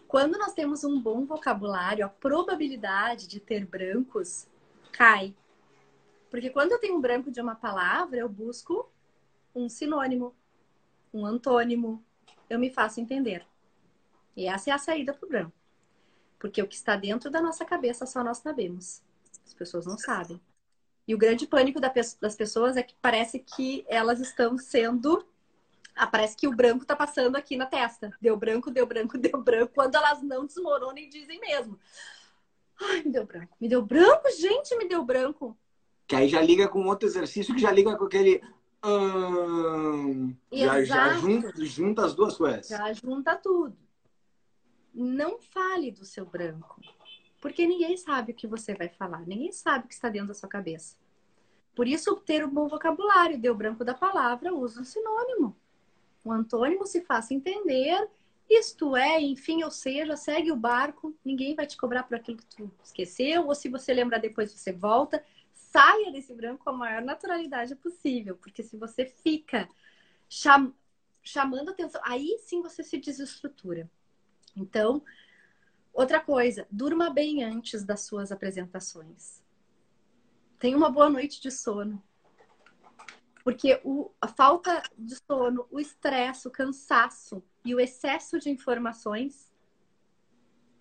Quando nós temos um bom vocabulário, a probabilidade de ter brancos cai. Porque quando eu tenho um branco de uma palavra, eu busco um sinônimo, um antônimo, eu me faço entender. E essa é a saída para o branco. Porque o que está dentro da nossa cabeça só nós sabemos. As pessoas não sabem. E o grande pânico das pessoas é que parece que elas estão sendo ah, parece que o branco tá passando aqui na testa. Deu branco, deu branco, deu branco, quando elas não desmoronam e dizem mesmo. Ai, me deu branco. Me deu branco, gente, me deu branco.
Que aí já liga com outro exercício que já liga com aquele. Hum, já, já junta, junta as duas coisas.
Já junta tudo. Não fale do seu branco. Porque ninguém sabe o que você vai falar. Ninguém sabe o que está dentro da sua cabeça. Por isso, ter um bom vocabulário. Deu branco da palavra, usa um sinônimo um antônimo se faça entender, isto é, enfim, ou seja, segue o barco, ninguém vai te cobrar por aquilo que tu esqueceu, ou se você lembrar depois você volta, saia desse branco com a maior naturalidade possível, porque se você fica cham chamando atenção, aí sim você se desestrutura. Então, outra coisa, durma bem antes das suas apresentações. Tenha uma boa noite de sono. Porque o, a falta de sono, o estresse, o cansaço e o excesso de informações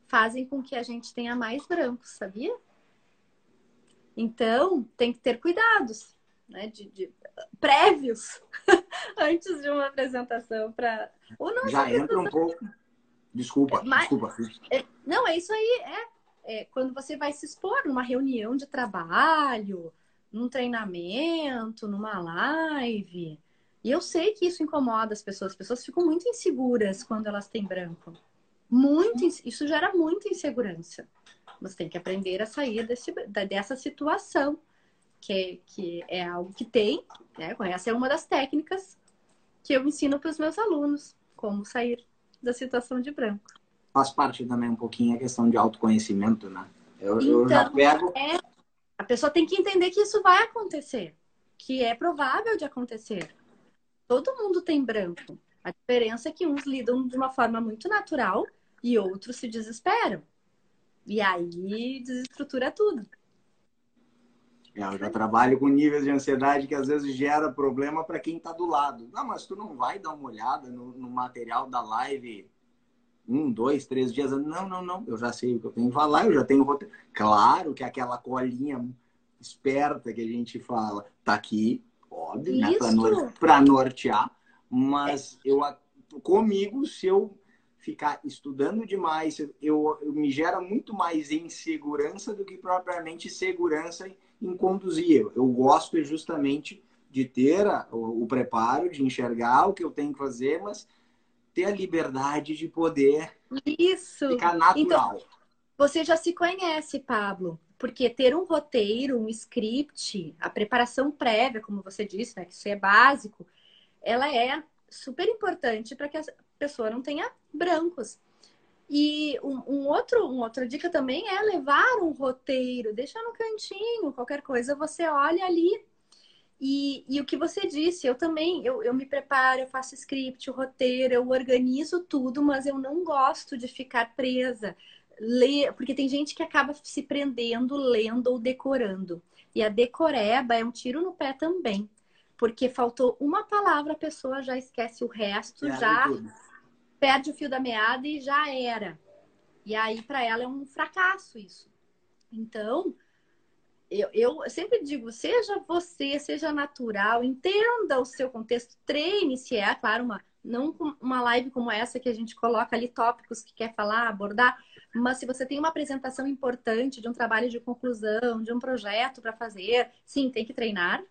fazem com que a gente tenha mais brancos, sabia? Então, tem que ter cuidados, né? De, de prévios antes de uma apresentação para.
Já entra um pouco. Desculpa, Mas, desculpa.
É, não, é isso aí. É, é quando você vai se expor numa reunião de trabalho, num treinamento, numa live. E eu sei que isso incomoda as pessoas. As pessoas ficam muito inseguras quando elas têm branco. Muito, isso gera muita insegurança. Você tem que aprender a sair desse, dessa situação, que, que é algo que tem. Né? Essa é uma das técnicas que eu ensino para os meus alunos, como sair da situação de branco.
Faz parte também um pouquinho a questão de autoconhecimento, né? Eu, então, eu já então, pego.
É a pessoa tem que entender que isso vai acontecer, que é provável de acontecer. Todo mundo tem branco. A diferença é que uns lidam de uma forma muito natural e outros se desesperam. E aí desestrutura tudo.
É, eu já trabalho com níveis de ansiedade que às vezes gera problema para quem está do lado. Não, mas tu não vai dar uma olhada no, no, material da live um, dois, três dias? Não, não, não. Eu já sei o que eu tenho que falar, eu já tenho roteiro. Claro que aquela colinha esperta que a gente fala tá aqui, óbvio, né, para nortear. Mas eu comigo, se eu ficar estudando demais, eu, eu, me gera muito mais insegurança do que propriamente segurança em conduzir. Eu gosto justamente de ter a, o, o, preparo, de enxergar o que eu tenho que fazer, mas ter a liberdade de poder
Isso.
ficar natural.
Então, você já se conhece, Pablo, porque ter um roteiro, um script, a preparação prévia, como você disse, né, que isso é básico, ela é super importante para que a pessoa não tenha brancos. E um, um, outro, uma outra dica também é levar um roteiro, deixa no cantinho, qualquer coisa você olha ali. E, e o que você disse, eu também, eu, eu me preparo, eu faço script, o roteiro, eu organizo tudo, mas eu não gosto de ficar presa. Ler, porque tem gente que acaba se prendendo, lendo ou decorando. E a decoreba é um tiro no pé também. Porque faltou uma palavra, a pessoa já esquece o resto, já perde o fio da meada e já era. E aí, para ela, é um fracasso isso. Então, eu, eu sempre digo, seja você, seja natural, entenda o seu contexto, treine se é, claro, uma, não uma live como essa que a gente coloca ali tópicos que quer falar, abordar, mas se você tem uma apresentação importante de um trabalho de conclusão, de um projeto para fazer, sim, tem que treinar.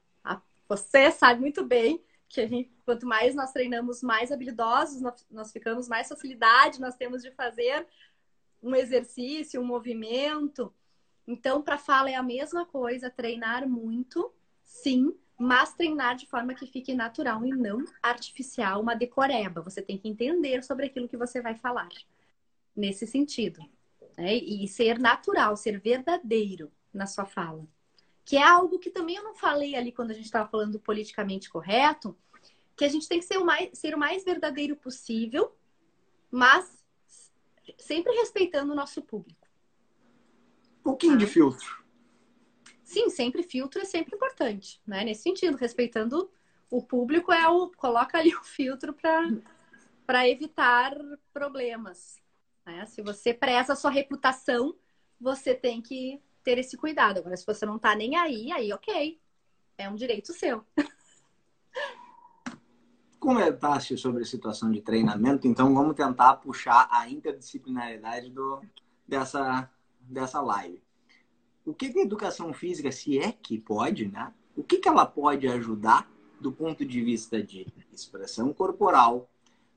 Você sabe muito bem que gente, quanto mais nós treinamos, mais habilidosos nós, nós ficamos, mais facilidade nós temos de fazer um exercício, um movimento. Então, para fala é a mesma coisa, treinar muito, sim, mas treinar de forma que fique natural e não artificial, uma decoreba. Você tem que entender sobre aquilo que você vai falar, nesse sentido. Né? E ser natural, ser verdadeiro na sua fala que é algo que também eu não falei ali quando a gente estava falando do politicamente correto, que a gente tem que ser o mais, ser o mais verdadeiro possível, mas sempre respeitando o nosso público.
Um pouquinho de filtro.
Sim, sempre filtro é sempre importante, né? Nesse sentido, respeitando o público é o coloca ali o filtro para evitar problemas. Né? Se você preza a sua reputação, você tem que ter esse cuidado. Agora, se você não tá nem aí, aí ok. É um direito seu.
Comentaste sobre a situação de treinamento, então vamos tentar puxar a interdisciplinaridade do, dessa, dessa live. O que, que a educação física, se é que pode, né? O que, que ela pode ajudar do ponto de vista de expressão corporal,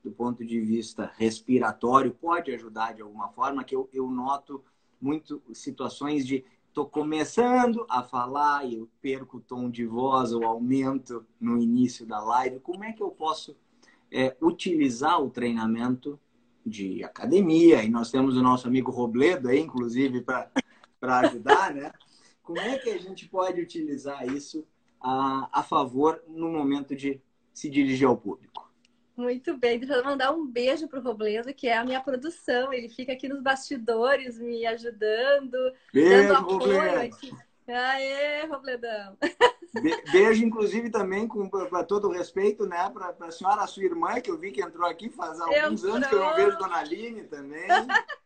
do ponto de vista respiratório, pode ajudar de alguma forma, que eu, eu noto muito situações de estou começando a falar e eu perco o tom de voz ou aumento no início da live. Como é que eu posso é, utilizar o treinamento de academia? E nós temos o nosso amigo Robledo aí, inclusive, para ajudar, né? Como é que a gente pode utilizar isso a, a favor no momento de se dirigir ao público?
Muito bem, deixa eu mandar um beijo pro Robledo, que é a minha produção. Ele fica aqui nos bastidores me ajudando,
beijo, dando apoio
Robledo. aqui. Aê, Robledão!
beijo, inclusive, também com para todo o respeito, né, para a senhora, a sua irmã, que eu vi que entrou aqui faz alguns anos que eu não vejo Dona Aline também.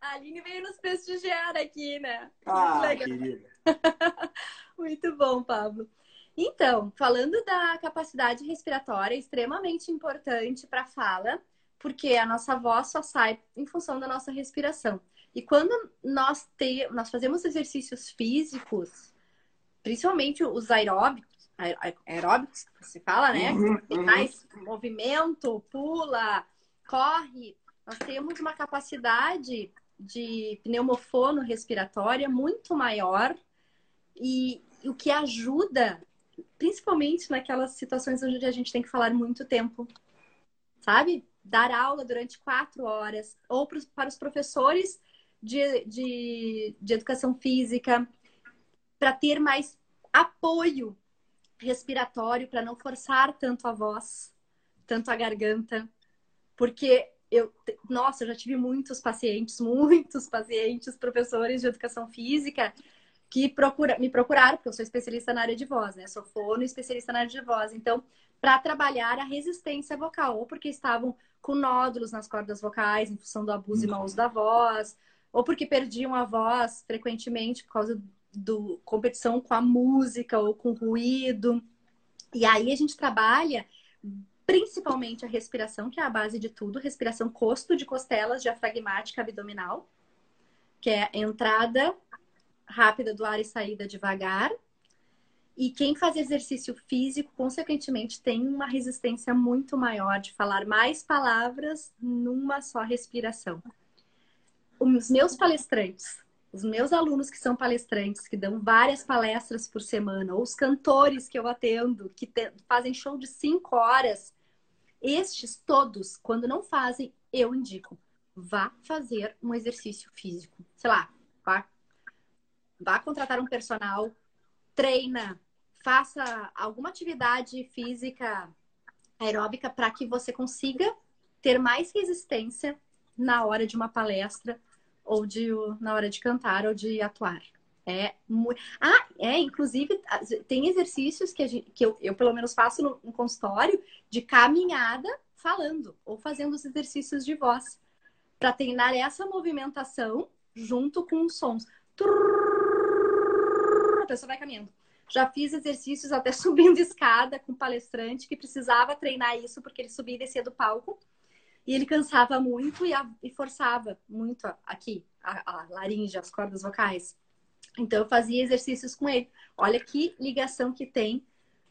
a Aline veio nos prestigiar aqui, né?
Ah, querida.
Muito bom, Pablo. Então, falando da capacidade respiratória, é extremamente importante para a fala, porque a nossa voz só sai em função da nossa respiração. E quando nós, te, nós fazemos exercícios físicos, principalmente os aeróbicos, aeróbicos, você fala, né? Uhum, uhum. Mais movimento, pula, corre. Nós temos uma capacidade de pneumofono respiratória muito maior e o que ajuda principalmente naquelas situações onde a gente tem que falar muito tempo, sabe? Dar aula durante quatro horas, ou para os professores de, de, de educação física, para ter mais apoio respiratório, para não forçar tanto a voz. tanto a garganta, porque eu, nossa, eu já tive muitos pacientes, muitos pacientes, professores de educação física que procura, me procuraram, porque eu sou especialista na área de voz, né? Sou fono especialista na área de voz. Então, para trabalhar a resistência vocal, ou porque estavam com nódulos nas cordas vocais em função do abuso e mau uso da voz, ou porque perdiam a voz frequentemente por causa do competição com a música ou com ruído. E aí a gente trabalha principalmente a respiração, que é a base de tudo, respiração costo de costelas diafragmática abdominal, que é entrada rápida do ar e saída devagar. E quem faz exercício físico, consequentemente, tem uma resistência muito maior de falar mais palavras numa só respiração. Os meus palestrantes, os meus alunos que são palestrantes, que dão várias palestras por semana, ou os cantores que eu atendo, que te, fazem show de cinco horas, estes todos, quando não fazem, eu indico. Vá fazer um exercício físico. Sei lá, vá vá contratar um personal, treina, faça alguma atividade física aeróbica para que você consiga ter mais resistência na hora de uma palestra ou de na hora de cantar ou de atuar. É muito... Ah, é, inclusive tem exercícios que, gente, que eu, eu, pelo menos faço no, no, consultório de caminhada falando ou fazendo os exercícios de voz para treinar essa movimentação junto com os sons a pessoa vai caminhando. Já fiz exercícios até subindo escada com palestrante que precisava treinar isso porque ele subia e descia do palco e ele cansava muito e, a, e forçava muito aqui a, a laringe, as cordas vocais. Então eu fazia exercícios com ele. Olha que ligação que tem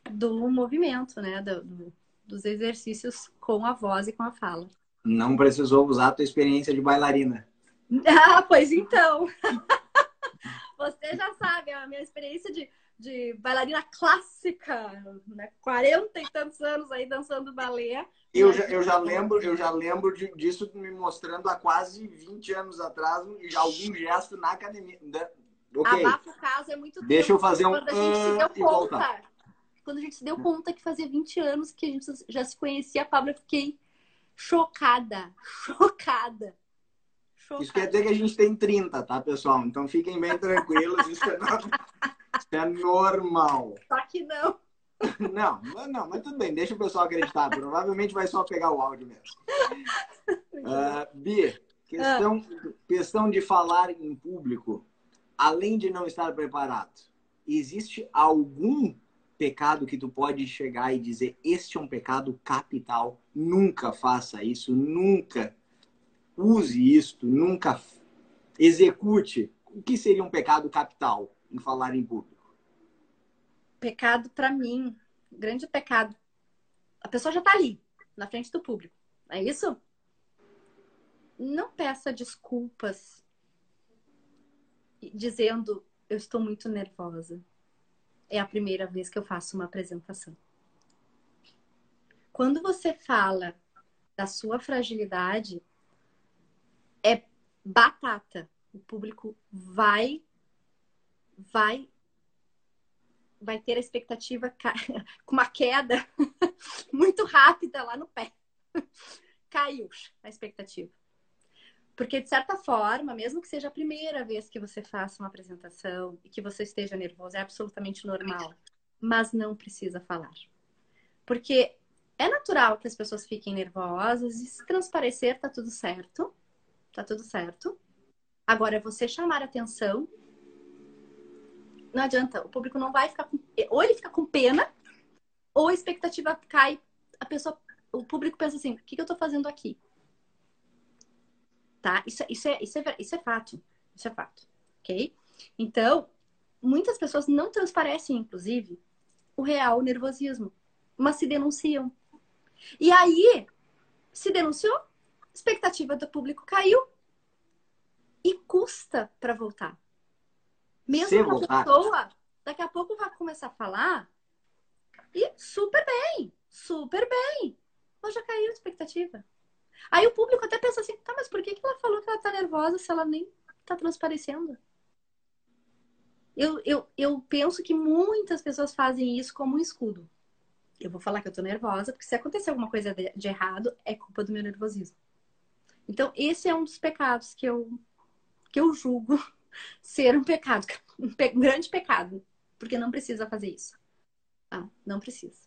do movimento, né? Do, do, dos exercícios com a voz e com a fala.
Não precisou usar a tua experiência de bailarina.
Ah, pois então. Você já sabe, a minha experiência de, de bailarina clássica, né? 40 e tantos anos aí dançando balé.
Eu já, eu já lembro, eu já lembro de, disso me mostrando há quase 20 anos atrás, já algum gesto na academia.
Okay. Abafa o caso é muito
Deixa eu fazer um.
Quando a gente se deu conta. Quando a gente se deu conta que fazia 20 anos que a gente já se conhecia, a Pablo, eu fiquei chocada, chocada.
Isso quer dizer que a gente tem 30, tá, pessoal? Então fiquem bem tranquilos, isso é, normal. Isso é normal.
Só que não.
Não, não, mas tudo bem, deixa o pessoal acreditar. Provavelmente vai só pegar o áudio mesmo. Uh, Bia, questão, ah. questão de falar em público, além de não estar preparado, existe algum pecado que tu pode chegar e dizer este é um pecado capital? Nunca faça isso, nunca use isto, nunca execute. O que seria um pecado capital em falar em público?
Pecado, para mim, grande pecado. A pessoa já está ali, na frente do público. É isso? Não peça desculpas dizendo eu estou muito nervosa. É a primeira vez que eu faço uma apresentação. Quando você fala da sua fragilidade, é batata. O público vai vai vai ter a expectativa com uma queda muito rápida lá no pé. Caiu a expectativa. Porque, de certa forma, mesmo que seja a primeira vez que você faça uma apresentação e que você esteja nervoso, é absolutamente normal. Mas não precisa falar. Porque é natural que as pessoas fiquem nervosas e se transparecer, tá tudo certo tá tudo certo. Agora, você chamar atenção, não adianta, o público não vai ficar com. Ou ele fica com pena, ou a expectativa cai, a pessoa, o público pensa assim: o que, que eu tô fazendo aqui? Tá? Isso, isso, é, isso, é, isso é fato. Isso é fato. Ok? Então, muitas pessoas não transparecem, inclusive, o real nervosismo, mas se denunciam. E aí, se denunciou, expectativa do público caiu e custa para voltar. Mesmo que a voltar. pessoa daqui a pouco vai começar a falar e super bem, super bem. Mas já caiu a expectativa. Aí o público até pensa assim, tá, mas por que, que ela falou que ela tá nervosa se ela nem tá transparecendo? Eu, eu, eu penso que muitas pessoas fazem isso como um escudo. eu vou falar que eu tô nervosa, porque se acontecer alguma coisa de, de errado, é culpa do meu nervosismo. Então, esse é um dos pecados que eu, que eu julgo ser um pecado, um, pe grande pecado, porque não precisa fazer isso. Ah, não precisa.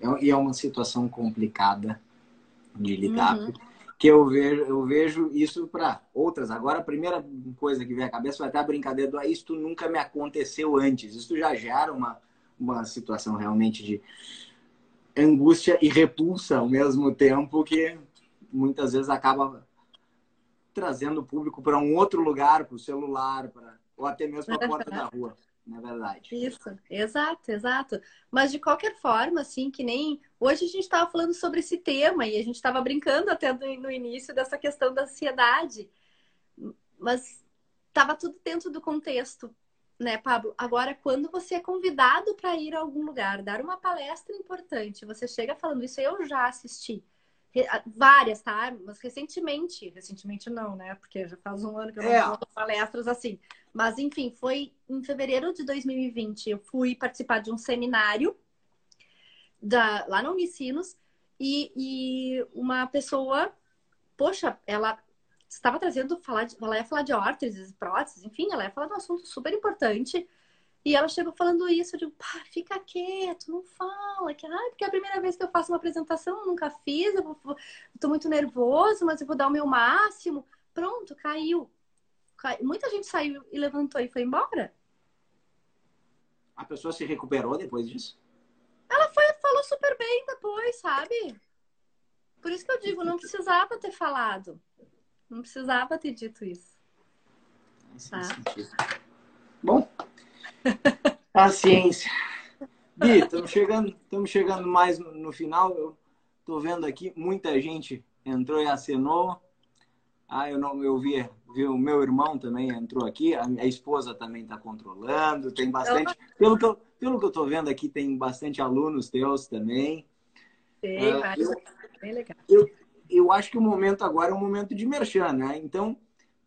É, é, e é uma situação complicada de lidar. Uhum. Que eu vejo, eu vejo isso para outras. Agora, a primeira coisa que vem à cabeça vai até a brincadeira do ah, isso nunca me aconteceu antes. Isso já gera uma, uma situação realmente de angústia e repulsa ao mesmo tempo que muitas vezes acaba trazendo o público para um outro lugar, para o celular, pra, ou até mesmo para a porta da rua, na é verdade.
Isso, exato, exato. Mas de qualquer forma, assim, que nem hoje a gente estava falando sobre esse tema e a gente estava brincando até no início dessa questão da ansiedade, mas estava tudo dentro do contexto né, Pablo? Agora, quando você é convidado para ir a algum lugar, dar uma palestra importante, você chega falando isso, eu já assisti. Várias, tá? Mas recentemente, recentemente não, né? Porque já faz um ano que eu não é. palestras assim. Mas, enfim, foi em fevereiro de 2020, eu fui participar de um seminário da, lá na Unicinos e, e uma pessoa, poxa, ela estava trazendo, falar de, ela ia falar de órteses, próteses, enfim, ela ia falar de um assunto super importante. E ela chegou falando isso, de pá, fica quieto, não fala, que ah, porque é a primeira vez que eu faço uma apresentação, eu nunca fiz, eu, vou, eu tô muito nervoso, mas eu vou dar o meu máximo. Pronto, caiu. caiu. Muita gente saiu e levantou e foi embora.
A pessoa se recuperou depois disso?
Ela foi, falou super bem depois, sabe? Por isso que eu digo, não precisava ter falado. Não precisava ter dito isso. Tá?
Bom, paciência. Bi, estamos chegando, estamos chegando mais no final. Eu tô vendo aqui, muita gente entrou e acenou. Ah, eu não, eu vi, vi o meu irmão também entrou aqui, a, a esposa também está controlando, tem bastante. Pelo que, eu, pelo que eu tô vendo aqui, tem bastante alunos teus também.
Tem, uh, vários. Bem legal.
Eu, eu acho que o momento agora é um momento de merchan, né? Então,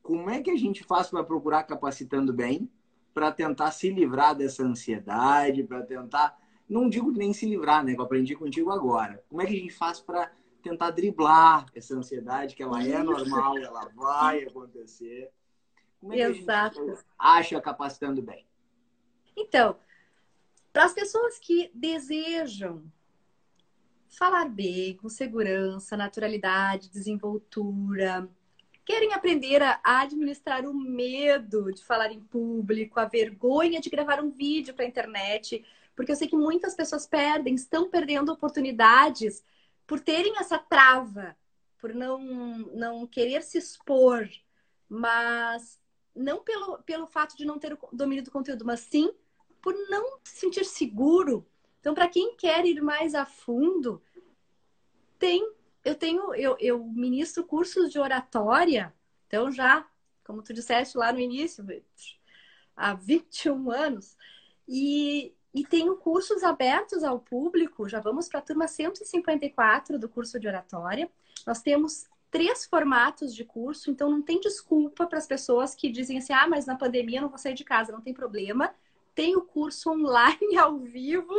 como é que a gente faz para procurar capacitando bem, para tentar se livrar dessa ansiedade, para tentar, não digo nem se livrar, né? Que eu aprendi contigo agora. Como é que a gente faz para tentar driblar essa ansiedade, que ela é normal, ela vai acontecer? Como é que Exato. a gente acha capacitando bem?
Então, para as pessoas que desejam falar bem, com segurança, naturalidade, desenvoltura. Querem aprender a administrar o medo de falar em público, a vergonha de gravar um vídeo para a internet, porque eu sei que muitas pessoas perdem, estão perdendo oportunidades por terem essa trava, por não, não querer se expor, mas não pelo, pelo fato de não ter o domínio do conteúdo, mas sim por não se sentir seguro então, para quem quer ir mais a fundo, tem. Eu tenho, eu, eu ministro cursos de oratória, então já, como tu disseste lá no início, há 21 anos, e, e tenho cursos abertos ao público, já vamos para a turma 154 do curso de oratória. Nós temos três formatos de curso, então não tem desculpa para as pessoas que dizem assim: ah, mas na pandemia eu não vou sair de casa, não tem problema. Tem o curso online ao vivo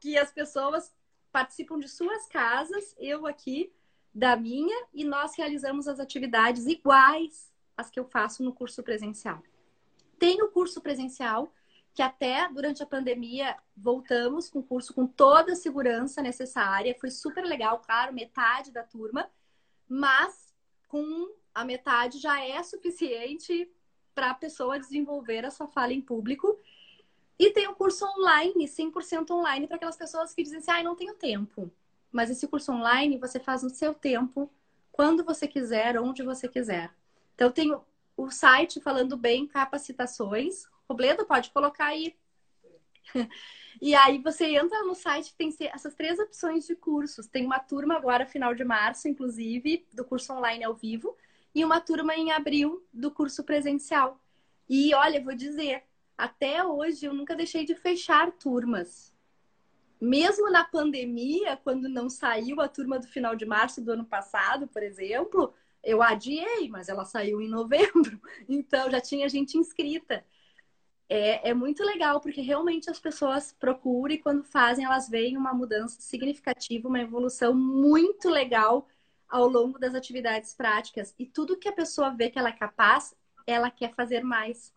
que as pessoas participam de suas casas, eu aqui da minha, e nós realizamos as atividades iguais às que eu faço no curso presencial. Tem o curso presencial, que até durante a pandemia voltamos com o curso com toda a segurança necessária, foi super legal, claro, metade da turma, mas com a metade já é suficiente para a pessoa desenvolver a sua fala em público e tem o curso online, 100% online, para aquelas pessoas que dizem assim, ah, não tenho tempo. Mas esse curso online você faz no seu tempo, quando você quiser, onde você quiser. Então, tem o site falando bem capacitações. Robledo, pode colocar aí. e aí você entra no site, tem essas três opções de cursos. Tem uma turma agora, final de março, inclusive, do curso online ao vivo, e uma turma em abril do curso presencial. E olha, vou dizer, até hoje eu nunca deixei de fechar turmas. Mesmo na pandemia, quando não saiu a turma do final de março do ano passado, por exemplo, eu adiei, mas ela saiu em novembro, então já tinha gente inscrita. é, é muito legal, porque realmente as pessoas procuram e quando fazem, elas veem uma mudança significativa, uma evolução muito legal ao longo das atividades práticas. E tudo que a pessoa vê que ela é capaz, ela quer fazer mais.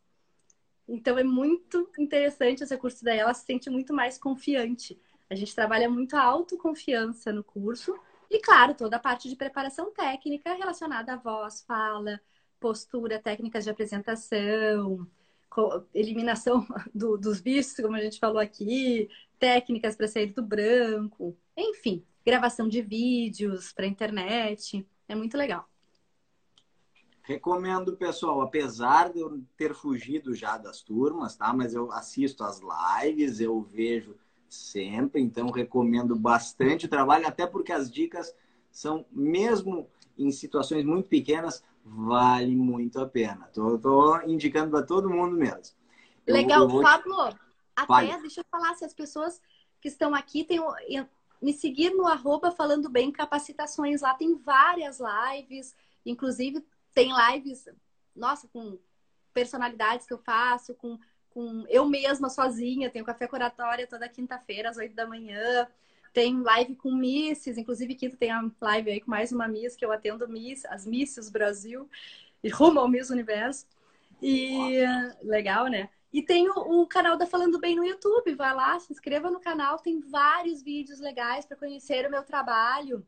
Então é muito interessante esse curso daí, ela se sente muito mais confiante. A gente trabalha muito a autoconfiança no curso e, claro, toda a parte de preparação técnica relacionada à voz, fala, postura, técnicas de apresentação, eliminação do, dos vícios, como a gente falou aqui, técnicas para sair do branco, enfim, gravação de vídeos para internet. É muito legal.
Recomendo, pessoal, apesar de eu ter fugido já das turmas, tá? Mas eu assisto as lives, eu vejo sempre, então recomendo bastante o trabalho, até porque as dicas são, mesmo em situações muito pequenas, vale muito a pena. Tô, tô indicando para todo mundo mesmo.
Legal, eu, eu Pablo. Até, vale. deixa eu falar, se as pessoas que estão aqui têm me seguir no arroba falando bem capacitações lá tem várias lives, inclusive tem lives, nossa, com personalidades que eu faço, com, com eu mesma sozinha, tenho café curatória toda quinta-feira às oito da manhã. Tem live com Misses, inclusive quinta tem a live aí com mais uma Miss que eu atendo Miss, as Misses Brasil e rumo ao Miss Universo. E legal, né? E tem o, o, canal da Falando Bem no YouTube. Vai lá, se inscreva no canal, tem vários vídeos legais para conhecer o meu trabalho.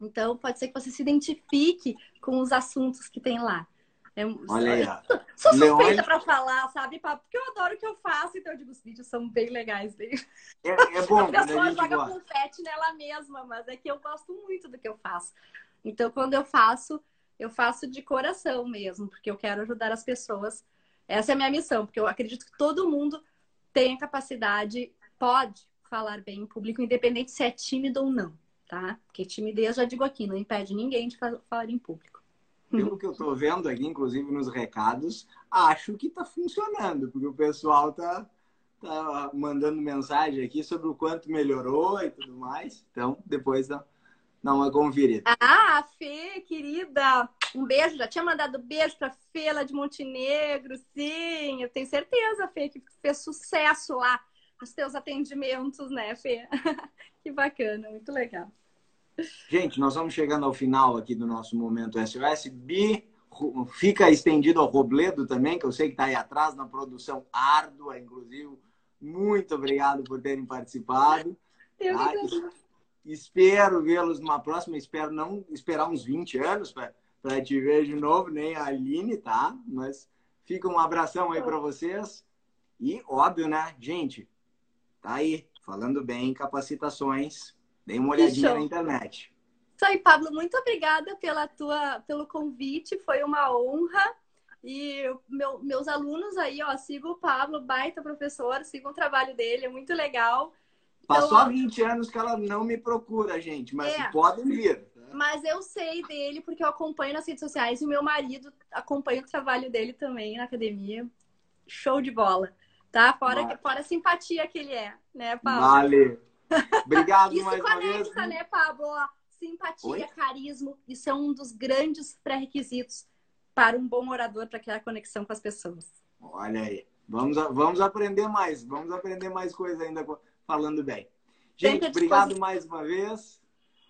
Então, pode ser que você se identifique com os assuntos que tem lá.
É, Olha aí.
Sou suspeita Leone... para falar, sabe, Papo? Porque eu adoro o que eu faço, então eu digo, os vídeos são bem legais. Bem...
É, é bom.
a pessoa joga confete nela mesma, mas é que eu gosto muito do que eu faço. Então, quando eu faço, eu faço de coração mesmo, porque eu quero ajudar as pessoas. Essa é a minha missão, porque eu acredito que todo mundo tem a capacidade, pode falar bem em público, independente se é tímido ou não, tá? Porque timidez, já digo aqui, não impede ninguém de falar em público
pelo que eu estou vendo aqui, inclusive nos recados, acho que está funcionando, porque o pessoal está tá mandando mensagem aqui sobre o quanto melhorou e tudo mais. Então, depois dá, dá uma conferida.
Ah, Fê, querida, um beijo. Já tinha mandado beijo para Fê lá de Montenegro, sim. Eu tenho certeza, Fê, que fez sucesso lá nos teus atendimentos, né, Fê? que bacana, muito legal.
Gente, nós vamos chegando ao final aqui do nosso momento SOS. Bi, fica estendido ao Robledo também, que eu sei que está aí atrás na produção árdua, inclusive. Muito obrigado por terem participado.
Eu tá?
Espero vê-los numa próxima. Espero não esperar uns 20 anos para te ver de novo, nem a Aline, tá? Mas fica um abração aí para vocês. E, óbvio, né, gente? Tá aí, falando bem, capacitações Dê uma olhadinha na internet.
Isso aí, Pablo. Muito obrigada pela tua, pelo convite. Foi uma honra. E meu, meus alunos aí, ó, sigam o Pablo, baita professor, sigam o trabalho dele, é muito legal.
Passou então, há 20 anos que ela não me procura, gente, mas é, podem vir. Tá?
Mas eu sei dele porque eu acompanho nas redes sociais e o meu marido acompanha o trabalho dele também na academia. Show de bola, tá? Fora, vale. fora a simpatia que ele é, né, Pablo?
Vale. Obrigado
isso
mais
conecta,
uma vez.
né, Pablo? Simpatia, Oi? carisma, isso é um dos grandes pré-requisitos para um bom orador para criar conexão com as pessoas.
Olha aí. Vamos, vamos aprender mais. Vamos aprender mais coisas ainda falando bem. Gente, obrigado mais uma vez.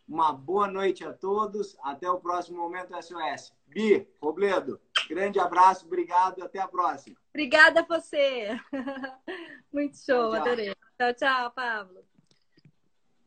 Uma boa noite a todos. Até o próximo Momento SOS. Bi, Robledo, grande abraço, obrigado. Até a próxima.
Obrigada a você. Muito show, tchau, tchau. adorei. Tchau, tchau, Pablo.